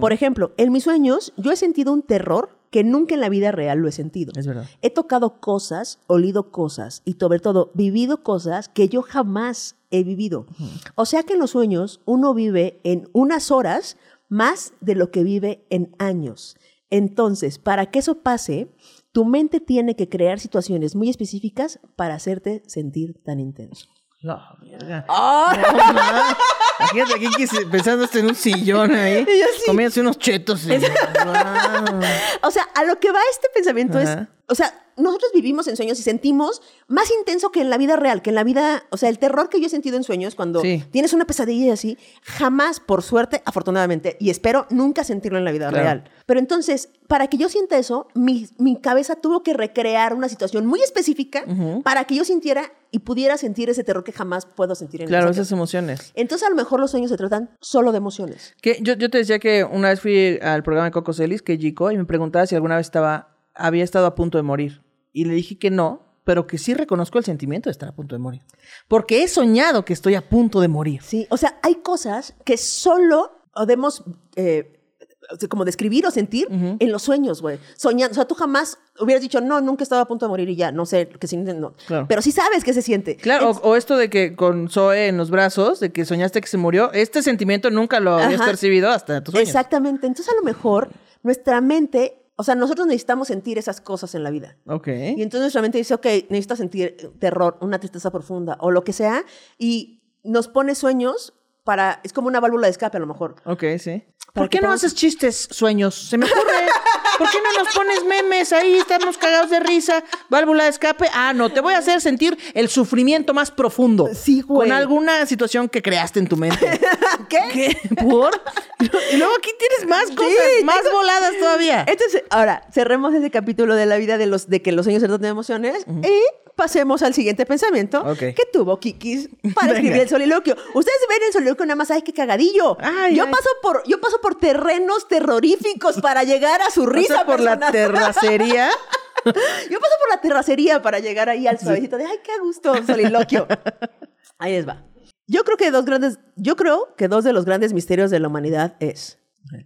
Por ejemplo, en mis sueños yo he sentido un terror que nunca en la vida real lo he sentido. Es verdad. He tocado cosas, olido cosas y sobre todo vivido cosas que yo jamás he vivido. O sea que en los sueños uno vive en unas horas más de lo que vive en años. Entonces, para que eso pase, tu mente tiene que crear situaciones muy específicas para hacerte sentir tan intenso. La verga. No, ma. Imagínate aquí pensando en un sillón ahí, sí. comiéndose unos chetos. y-. O sea, a lo que va este pensamiento Ajá. es, o sea, nosotros vivimos en sueños y sentimos más intenso que en la vida real, que en la vida, o sea, el terror que yo he sentido en sueños cuando Sí. tienes una pesadilla y así, jamás, por suerte, afortunadamente, y espero nunca sentirlo en la vida Claro. real. Pero entonces, para que yo sienta eso, mi, mi cabeza tuvo que recrear una situación muy específica para que yo sintiera y pudiera sentir ese terror que jamás puedo sentir en Claro, el esas emociones. Entonces, a lo mejor los sueños se tratan solo de emociones. Que yo, yo te decía que una vez fui al programa de Coco Celis, que Jico, y me preguntaba si alguna vez estaba, había estado a punto de morir. Y le dije que no, pero que sí reconozco el sentimiento de estar a punto de morir. Porque he soñado que estoy a punto de morir. Sí, o sea, hay cosas que solo podemos eh, como describir o sentir en los sueños, güey. Soñando, o sea, tú jamás hubieras dicho, no, nunca estaba a punto de morir y ya, no sé qué siente, no. Claro. Pero sí sabes qué se siente. Claro, Entonces, o, o esto de que con Zoe en los brazos, de que soñaste que se murió, este sentimiento nunca lo habías Ajá. percibido hasta tus sueños. Exactamente. Entonces, a lo mejor nuestra mente, o sea, nosotros necesitamos sentir esas cosas en la vida. Ok. Y entonces nuestra mente dice, ok, necesito sentir terror, una tristeza profunda o lo que sea, y nos pone sueños para, es como una válvula de escape a lo mejor. Ok, sí. ¿Por qué no haces chistes, sueños? Se me ocurre. ¿Por qué no nos pones memes ahí? Estamos cagados de risa. Válvula de escape. Ah, no, te voy a hacer sentir el sufrimiento más profundo. Sí, güey. Con alguna situación que creaste en tu mente. ¿Qué? ¿Qué? ¿Por? Y luego aquí tienes más cosas, Sí, más voladas todavía. Entonces, ahora, cerremos ese capítulo de la vida de, los, de que los sueños se tratan de emociones y pasemos al siguiente pensamiento Ok. que tuvo Kikis para escribir el soliloquio. Ustedes ven el soliloquio nada más, ¡ay, qué cagadillo! Ay, yo, ay. Paso por, yo paso por terrenos terroríficos para llegar a su risa sea, por la personal. terracería. Yo paso por la terracería para llegar ahí al suavecito de ¡ay, qué gusto! Soliloquio. Ahí les va. Yo creo que dos grandes, yo creo que dos de los grandes misterios de la humanidad es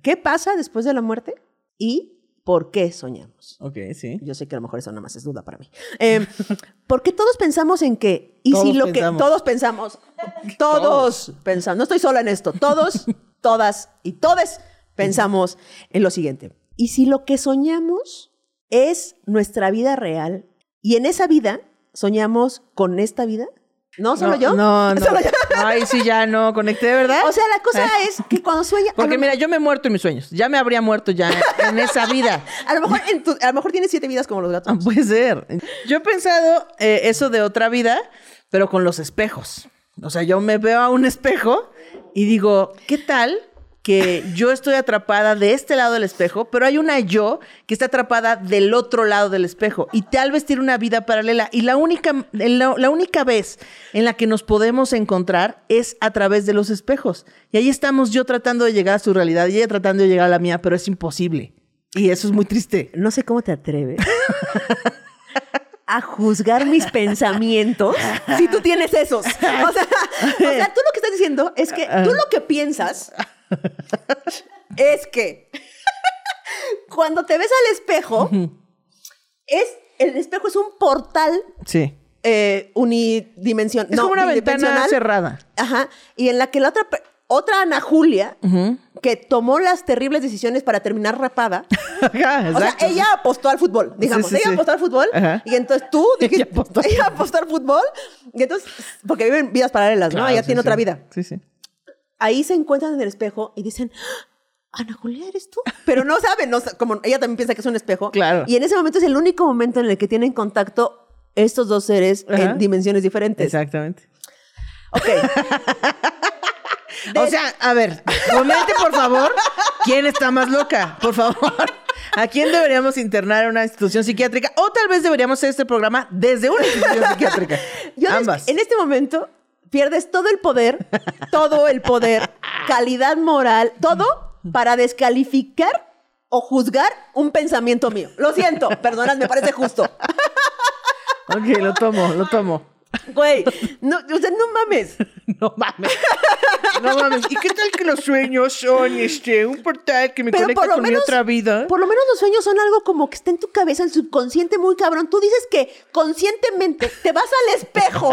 ¿qué pasa después de la muerte? y ¿por qué soñamos? Ok, sí. Yo sé que a lo mejor eso nada más es duda para mí. Eh, porque todos pensamos en que, y si Todos lo pensamos. que todos pensamos, todos pensamos, no estoy sola en esto, todos, todas y todes pensamos en lo siguiente. Y si lo que soñamos es nuestra vida real y en esa vida soñamos con esta vida, ¿no solo no, yo? No, no. ¿Solo yo? Ay, sí, ya no conecté, ¿de verdad? O sea, la cosa es que cuando sueña, a Porque lo- mira, yo me he muerto en mis sueños. Ya me habría muerto ya en esa vida. a lo mejor, en tu- a lo mejor tienes siete vidas como los gatos. Ah, puede ser. Yo he pensado eh, eso de otra vida, pero con los espejos. O sea, yo me veo a un espejo y digo, ¿qué tal que yo estoy atrapada de este lado del espejo, pero hay una yo que está atrapada del otro lado del espejo y tal vez tiene una vida paralela y la única, la, única vez en la que nos podemos encontrar es a través de los espejos. Y ahí estamos yo tratando de llegar a su realidad y ella tratando de llegar a la mía, pero es imposible. Y eso es muy triste. No sé cómo te atreves a juzgar mis pensamientos si tú tienes esos. O sea, tú lo que estás diciendo es que tú lo que piensas es que cuando te ves al espejo, es, el espejo es un portal Sí. eh, unidimensional. Es como una ventana cerrada. Ajá. Y en la que la otra, otra Ana Julia, que tomó las terribles decisiones para terminar rapada, Ajá, o sea, ella apostó al fútbol, digamos. Sí, sí, ella sí. apostó al fútbol. Ajá. Y entonces tú dijiste, Ella apostó al ella apostó al fútbol. Y entonces, porque viven vidas paralelas, ¿no? Claro, Ella tiene otra vida. Sí, sí. Ahí se encuentran en el espejo y dicen, "Ah, Ana Julia, ¿eres tú? Pero no saben, no, como ella también piensa que es un espejo. Claro. Y en ese momento es el único momento en el que tienen contacto estos dos seres Ajá. en dimensiones diferentes. Exactamente. Ok. O sea, a ver, comente por favor quién está más loca, por favor. ¿A quién deberíamos internar en una institución psiquiátrica? O tal vez deberíamos hacer este programa desde una institución psiquiátrica. Yo Ambas. en este momento pierdes todo el poder, todo el poder, calidad moral, todo para descalificar o juzgar un pensamiento mío. Lo siento, perdonas, me parece justo. Ok, lo tomo, lo tomo. Güey, no, o sea, no mames. No mames. No mames. ¿Y qué tal que los sueños son este un portal que me Pero conecta con mi otra vida? por lo menos los sueños son algo como que está en tu cabeza, el subconsciente muy cabrón. Tú dices que conscientemente te vas al espejo.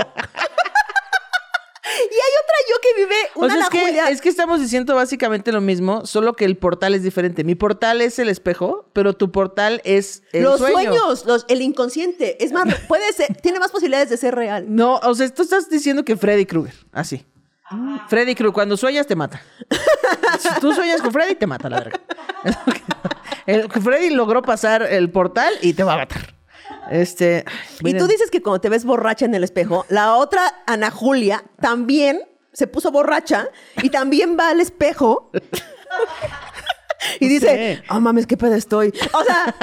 Y hay otra yo que vive O una sea, es que, Julia. es que estamos diciendo básicamente lo mismo, solo que el portal es diferente. Mi portal es el espejo, pero tu portal es el los sueño. sueños, los, el inconsciente. Es más, puede ser, tiene más posibilidades de ser real. No, o sea, tú estás diciendo que Freddy Krueger, así. Freddy Krueger, cuando sueñas te mata. si tú sueñas con Freddy, te mata, la verga. El, Freddy logró pasar el portal y te va a matar. Este. Y tú dices que cuando te ves borracha en el espejo, la otra Ana Julia también se puso borracha y también va al espejo y dice, sé. oh mames, qué pedo estoy. O sea,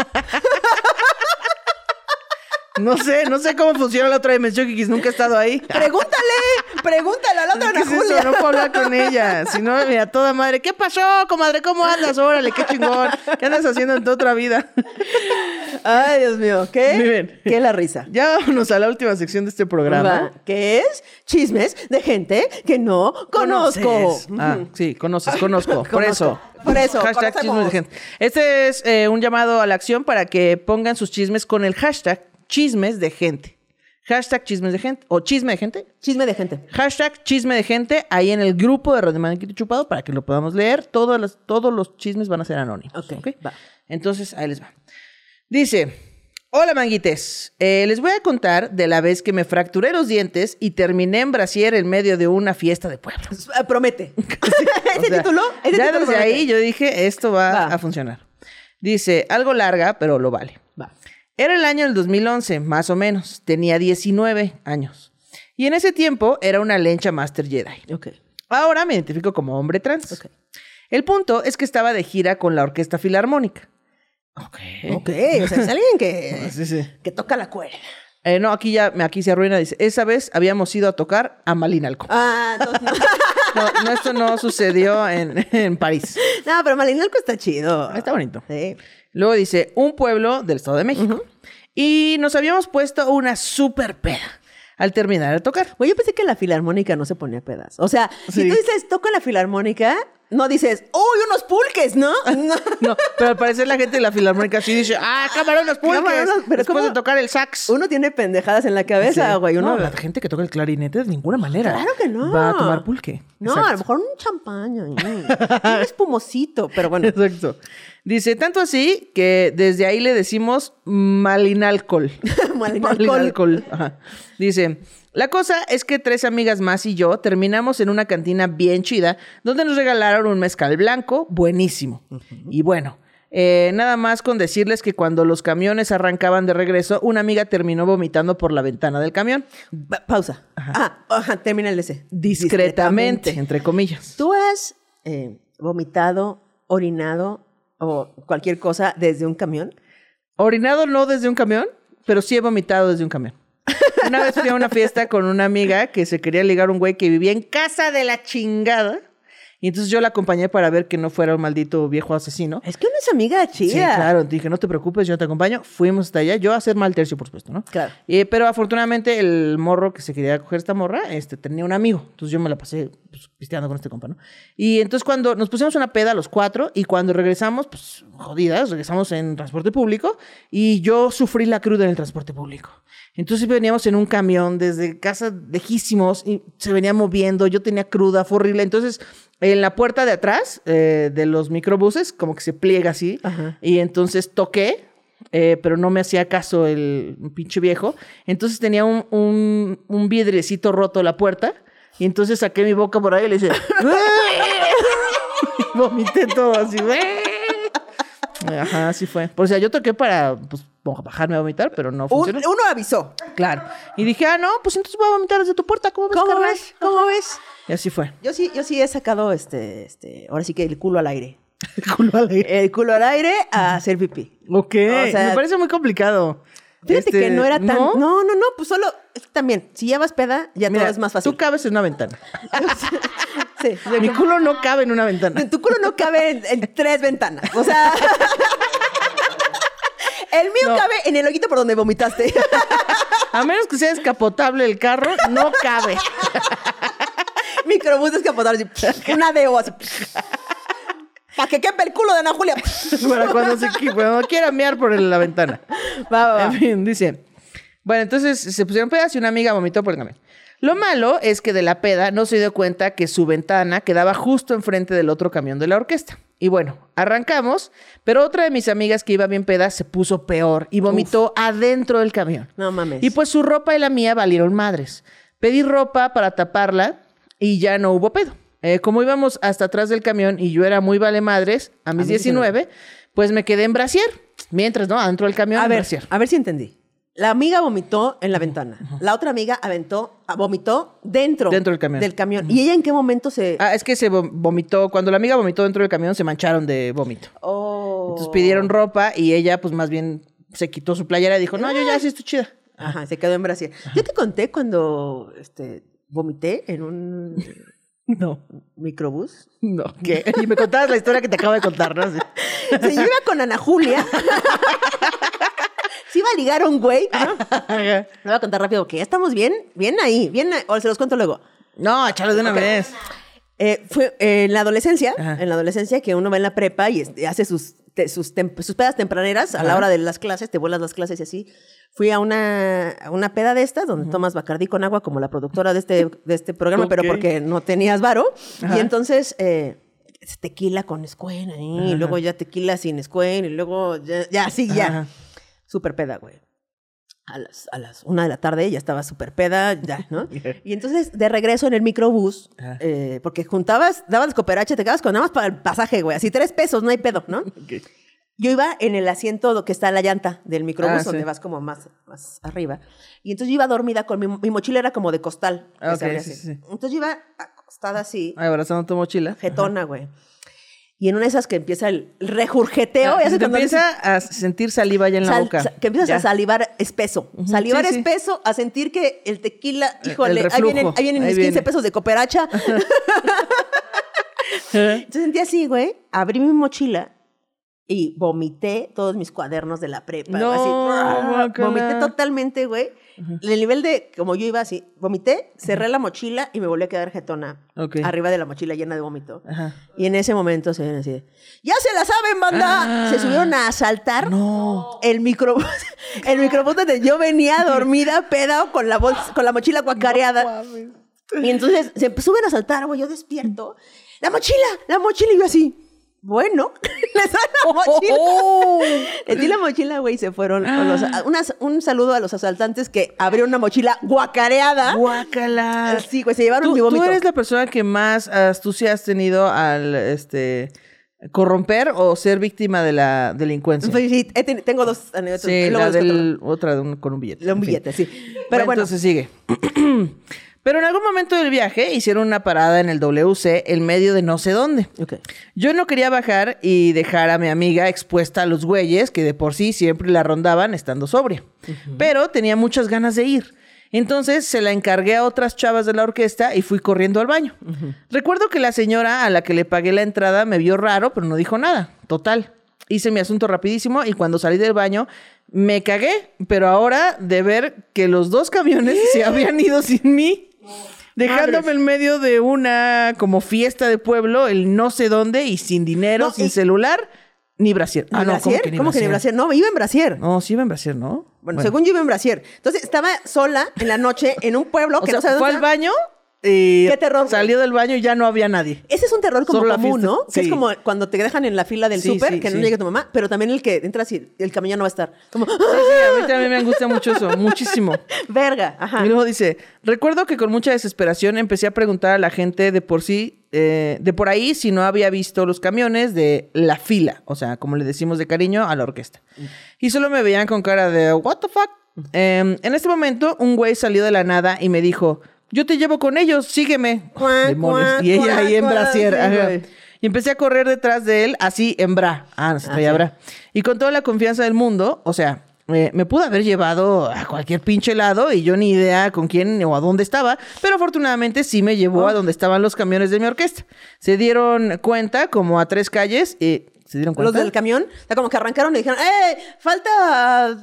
No sé, no sé cómo funciona la otra dimensión, Kikis. Nunca he estado ahí. pregúntale, pregúntale a la otra ¿Qué es eso? No puedo hablar con ella. Si no, mira, toda madre. ¿Qué pasó, comadre? ¿Cómo andas? Órale, qué chingón. ¿Qué andas haciendo en tu otra vida? Ay, Dios mío, ¿qué? Bien. ¿Qué la risa? Ya vámonos a la última sección de este programa. ¿Qué es? Chismes de gente que no conozco. Conoces. Ah, sí, conoces, conozco. Por Conozco. eso. Por eso, Hashtag chismes de gente. Este es eh, un llamado a la acción para que pongan sus chismes con el hashtag chismes de gente. Hashtag chismes de gente. O chisme de gente. Chisme de gente. Hashtag chisme de gente ahí en el grupo de Radio Manquito Chupado para que lo podamos leer. Todos los, todos los chismes van a ser anónimos. Ok, va. Entonces, ahí les va. Dice, hola manguites, Eh, les voy a contar de la vez que me fracturé los dientes y terminé en brasier en medio de una fiesta de pueblo. Promete. ¿Ese sea, título? ¿Ese ya título desde promete? ahí yo dije, esto va, Va. a funcionar. Dice, algo larga, pero lo vale. Era el año del 2011, más o menos. Tenía 19 años. Y en ese tiempo era una lencha Master Jedi. Ok. Ahora me identifico como hombre trans. Ok. El punto es que estaba de gira con la Orquesta Filarmónica. Ok. Ok, o sea, es alguien que, Sí, sí. que toca la cuerda. Eh, no, aquí ya aquí se arruina. Dice, esa vez habíamos ido a tocar a Malinalco. Ah. No, no, esto no sucedió en, en París. No, pero Malinalco está chido. Está bonito. Sí. Luego dice, un pueblo del Estado de México. Y nos habíamos puesto una super peda al terminar de tocar. Güey, yo pensé que la filarmónica no se ponía pedas. O sea, Sí. si tú dices toca la filarmónica, no dices, ¡Uy, unos pulques! ¿No? No. No, pero al parecer la gente de la filarmónica sí dice, ¡ah, camarones pulques! Camarones, pero después ¿cómo? de tocar el sax. Uno tiene pendejadas en la cabeza, Sí. güey. Uno... No, la gente que toca el clarinete de ninguna manera. Claro que no. Va a tomar pulque. No, Exacto. a lo mejor un champaña. Un espumosito, pero bueno. Exacto. Dice, tanto así que desde ahí le decimos malinalcohol. Malinalcohol. Malinalcohol. Ajá. Dice, la cosa es que tres amigas más y yo terminamos en una cantina bien chida donde nos regalaron un mezcal blanco buenísimo. Y bueno, eh, nada más con decirles que cuando los camiones arrancaban de regreso, una amiga terminó vomitando por la ventana del camión. Pa- pausa. Ah, ajá, termina el ese. Discretamente, entre comillas. ¿Tú has eh, vomitado, orinado o cualquier cosa desde un camión? Orinado no desde un camión, pero sí he vomitado desde un camión. Una vez fui a una fiesta con una amiga que se quería ligar a un güey que vivía en casa de la chingada. Y entonces yo la acompañé para ver que no fuera un maldito viejo asesino. Es que una es amiga chida. Sí, claro. Dije, no te preocupes, yo te acompaño. Fuimos hasta allá. Yo a hacer mal tercio, por supuesto, ¿no? Claro. Eh, pero afortunadamente el morro que se quería coger esta morra, este, tenía un amigo. Entonces yo me la pasé pues, pisteando con este compa, ¿no? Y entonces cuando nos pusimos una peda los cuatro y cuando regresamos, pues jodidas, regresamos en transporte público y yo sufrí la cruda en el transporte público. Entonces veníamos en un camión desde casa lejísimos y se venía moviendo, yo tenía cruda, fue horrible. Entonces en la puerta de atrás eh, de los microbuses como que se pliega así Ajá. y entonces toqué eh, pero no me hacía caso el pinche viejo. Entonces tenía un, un, un vidriecito roto la puerta. Y entonces saqué mi boca por ahí y le hice. y vomité todo así. Ajá, así fue. O sea, yo toqué para pues, bajarme a vomitar, pero no Un- funcionó. uno avisó. Claro. Y dije, ah, no, pues entonces voy a vomitar desde tu puerta. ¿Cómo ves, ¿Cómo ves? ¿Cómo ves? Y así fue. Yo sí, yo sí he sacado este, este, ahora sí que el culo al aire. Culo alegre. El culo al aire a hacer pipí. Ok. O sea, me parece muy complicado. Fíjate Este, que no era tan. ¿no? No, no, no, pues solo. también, si llevas peda, ya Mira, todo es más fácil. Tú cabes en una ventana. sí. Mi culo no cabe en una ventana. Tu culo no cabe en, en tres ventanas. O sea. El mío No. cabe en el hoyito por donde vomitaste. A menos que sea descapotable el carro, no cabe. Microbús descapotable, así, una deo así. Para que quepa el culo de Ana Julia. Para cuando se cuando quiera mear por la ventana. Va, va. En fin, dice. Bueno, entonces se pusieron pedas y una amiga vomitó por el camión. Lo malo es que de la peda no se dio cuenta que su ventana quedaba justo enfrente del otro camión de la orquesta. Y bueno, arrancamos, pero otra de mis amigas que iba bien peda se puso peor y vomitó adentro del camión. No mames. Y pues su ropa y la mía valieron madres. Pedí ropa para taparla y ya no hubo pedo. Eh, como íbamos hasta atrás del camión y yo era muy vale madres, a mis mí 19, pues me quedé en brasier. Mientras, ¿no? Adentro del camión, a en ver, brasier. a ver si entendí. La amiga vomitó en la ventana. La otra amiga aventó, ah, vomitó dentro, Dentro del camión. Del camión. ¿Y ella en qué momento se.? Ah, es que se vom- vomitó. Cuando la amiga vomitó dentro del camión, se mancharon de vómito. Oh. Entonces pidieron ropa y ella, pues más bien se quitó su playera y dijo: No, yo ya sí estoy chida. Ajá, se quedó en Brasil. Yo te conté cuando este, vomité en un No, microbús. no. ¿Qué? Y me contabas la historia que te acabo de contar, ¿no? Sí. Se iba con Ana Julia. se iba a ligar a un güey. ¿no? Le voy a contar rápido que ya estamos bien, bien ahí, bien ahí. O se los cuento luego. No, échalo de una vez. Eh, fue eh, en la adolescencia, Ajá. en la adolescencia que uno va en la prepa y hace sus, te- sus, tem- sus pedas tempraneras a la hora de las clases, te vuelas las clases y así. Fui a una, a una peda de estas donde tomas Bacardí con agua como la productora de este, de este programa, pero porque no tenías varo. Ajá. Y entonces eh, tequila con escuela ahí, y luego ya tequila sin escuela y luego ya, ya sí, ya. Ajá. Súper peda, güey. A las, a las una de la tarde ya estaba súper peda, ya, ¿no? Y entonces, de regreso en el microbús, eh, porque juntabas, dabas cooperacha, te quedabas con nada más para el pasaje, güey. Así tres pesos, no hay pedo, ¿no? Yo iba en el asiento que está en la llanta del microbús, Ah, donde sí. vas como más, más arriba. Y entonces yo iba dormida con mi, mi mochila, era como de costal. que Ah, se ok, abría sí, sí. Entonces yo iba acostada así, Abrazando tu mochila. jetona, güey. Y en una de esas que empieza el regurgeteo, Ah, ya se empieza a sentir saliva ya en la Sal- boca. sa- que empiezas Ya. a salivar espeso. Salivar sí, sí. espeso, a sentir que el tequila, híjole, el ahí vienen, ahí vienen ahí mis 15 viene. pesos de cooperacha. Entonces sentí así, güey, abrí mi mochila y vomité todos mis cuadernos de la prepa. No, así, guácala. vomité totalmente, güey. El nivel de, como yo iba así, vomité, cerré la mochila y me volví a quedar jetona. Ok. Arriba de la mochila llena de vómito. Ajá. Y en ese momento se ven así de, ¡ya se la saben, banda! Ah. se subieron a asaltar No. el microbús, el microbús donde yo venía dormida, peda, con la, bolsa- con la mochila guacareada. y entonces se suben a asaltar, güey, yo despierto. ¡La mochila! ¡La mochila! Y yo así, bueno, les doy la mochila. Oh. Les di la mochila, güey, y se fueron. con los- unas- un saludo a los asaltantes que abrieron una mochila guacareada. Guácala. Sí, güey, se llevaron ¿Tú, mi tú vómito. eres la persona que más astucia has tenido al este corromper o ser víctima de la delincuencia. Sí, tengo dos anécdotas. Sí, la del otra de un- con un billete. De un fin. billete, sí. Pero bueno, entonces sigue. Pero en algún momento del viaje hicieron una parada en el WC en medio de no sé dónde. Yo no quería bajar y dejar a mi amiga expuesta a los güeyes que de por sí siempre la rondaban estando sobria. Pero tenía muchas ganas de ir. Entonces se la encargué a otras chavas de la orquesta y fui corriendo al baño. Recuerdo que la señora a la que le pagué la entrada me vio raro, pero no dijo nada. Total. Hice mi asunto rapidísimo y cuando salí del baño me cagué, pero ahora de ver que los dos camiones se habían ido sin mí. Dejándome en medio de una como fiesta de pueblo, el no sé dónde y sin dinero, No, sin y- celular, ni brasier. ¿Ni brasier? ¿Cómo que ni brasier? No, iba en brasier. No, sí iba en brasier, ¿no? Bueno, según yo iba en brasier. Entonces estaba sola en la noche en un pueblo O que sea, no sabe fue dónde al está. baño y Qué terror, salió del baño y ya no había nadie. Ese es un terror como Solo común. ¿no? Que es Sí. como cuando te dejan en la fila del Sí, súper, sí, que no sí. llegue tu mamá, pero también el que entras y el camino no va a estar. Como, Sí, sí, a mí también me angustia mucho eso, muchísimo. verga, ajá. Y luego dice, recuerdo que con mucha desesperación empecé a preguntar a la gente de por sí, eh, de por ahí, si no había visto los camiones de la fila, o sea, como le decimos de cariño a la orquesta. Y solo me veían con cara de, what the fuck. Em, en este momento, un güey salió de la nada y me dijo, yo te llevo con ellos, sígueme. Demonios. cuac, Y ella ahí en brasier. sí. Y empecé a correr detrás de él, así en bra. Ah, no se traía Ah, bra. Y con toda la confianza del mundo, o sea, eh, me pudo haber llevado a cualquier pinche lado y yo ni idea con quién o a dónde estaba, pero afortunadamente sí me llevó a donde estaban los camiones de mi orquesta. Se dieron cuenta como a tres calles y... ¿Se dieron cuenta? Los del camión, o sea, como que arrancaron y dijeron, ¡eh! Falta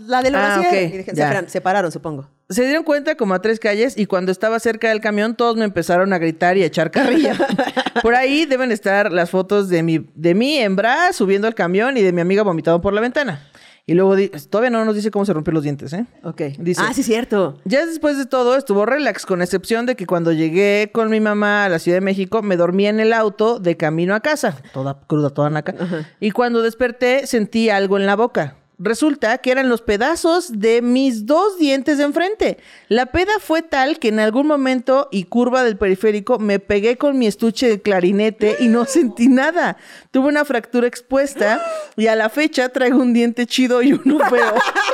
la del Ah, brasier. ok, Y dijeron, se, pararon, supongo. Se dieron cuenta como a tres calles y cuando estaba cerca del camión todos me empezaron a gritar y a echar carrilla. por ahí deben estar las fotos de, mi, de mí en bra subiendo al camión y de mi amiga vomitando por la ventana. Y luego todavía no nos dice cómo se rompió los dientes, ¿eh? Ok. Dice- ah, sí, cierto. Ya después de todo estuvo relax, con excepción de que cuando llegué con mi mamá a la Ciudad de México, me dormí en el auto de camino a casa, toda cruda, toda naca. Y cuando desperté sentí algo en la boca. Resulta que eran los pedazos de mis dos dientes de enfrente. La peda fue tal que en algún momento y curva del periférico me pegué con mi estuche de clarinete y no sentí nada. Tuve una fractura expuesta y a la fecha traigo un diente chido y uno feo.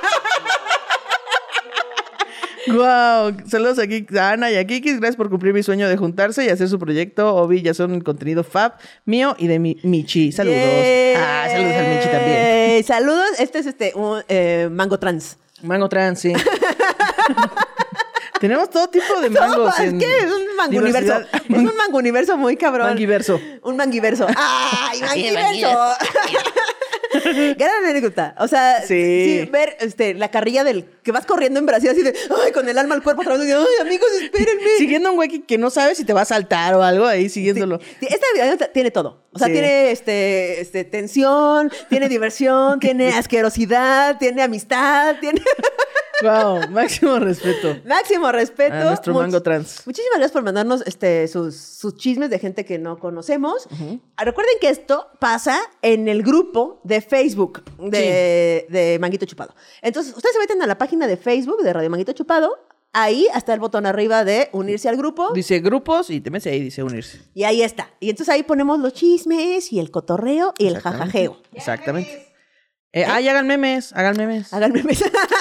Wow, saludos aquí a Ana y a Kiki. Gracias por cumplir mi sueño de juntarse y hacer su proyecto. Obi, ya son el contenido fab mío y de mi Michi. Saludos. Yay. Ah, saludos al Michi también. Saludos. Este es este un, eh, Mango Trans. Mango trans, sí. Tenemos todo tipo de mangos. es en que es un mango universo. Es un mango universo muy cabrón. Manguiverso. Un manguiverso. ¡Ay, manguiverso! Gran anécdota. O sea, Sí. sí, ver este, la carrilla del que vas corriendo en Brasil así de, ay, con el alma al cuerpo, atrás, ay, amigos, espérenme. Siguiendo a un güey que, que no sabe si te va a saltar o algo ahí siguiéndolo. Sí, Esta anécdota tiene todo. O sea, Sí. tiene este, este, tensión, tiene diversión, tiene asquerosidad, tiene amistad, tiene Wow, máximo respeto. máximo respeto. A nuestro Much- mango trans. Muchísimas gracias por mandarnos este, sus, sus chismes de gente que no conocemos. Recuerden que esto pasa en el grupo de Facebook de, de Manguito Chupado. Entonces, ustedes se meten a la página de Facebook de Radio Manguito Chupado. Ahí está el botón arriba de unirse al grupo. Dice grupos y te metes ahí, dice unirse. Y ahí está. Y entonces ahí ponemos los chismes y el cotorreo y el jajajeo. Exactamente. Eh, ah, y hagan memes, hagan memes. Hagan memes.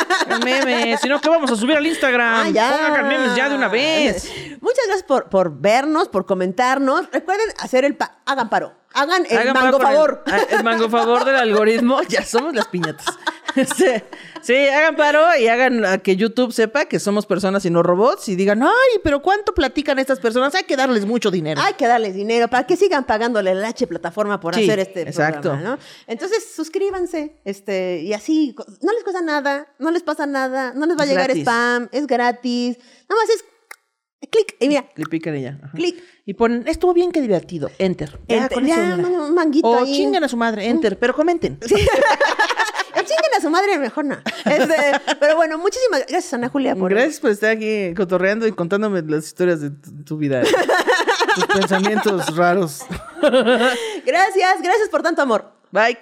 Si no, ¿qué vamos a subir al Instagram? Ah, ya. Hagan memes ya de una vez. Muchas gracias por, por vernos, por comentarnos. Recuerden hacer el... pa- hagan paro. Hagan el Hagan mango favor. El, ah, el mango favor del algoritmo. Ya somos las piñatas. Sí, hagan paro y hagan a que YouTube sepa que somos personas y no robots y digan, ay, pero ¿cuánto platican estas personas? Hay que darles mucho dinero. Hay que darles dinero para que sigan pagándole la H plataforma por Sí, hacer este exacto. programa, ¿no? Entonces, suscríbanse, este, y así, no les cuesta nada, no les pasa nada, no les va a llegar gratis. spam, es gratis, nada más es clic, y mira, Le pican y ya. Ajá. clic, Y ponen, estuvo bien que divertido. Enter. Ya, enter, un manguito O ahí. chingan a su madre, enter, pero comenten. El chinguen a su madre, mejor no. Este, pero bueno, muchísimas gracias, Ana Julia, por Gracias por estar aquí cotorreando y contándome las historias de tu, tu vida. Tus pensamientos raros. Gracias, gracias por tanto amor. Bye.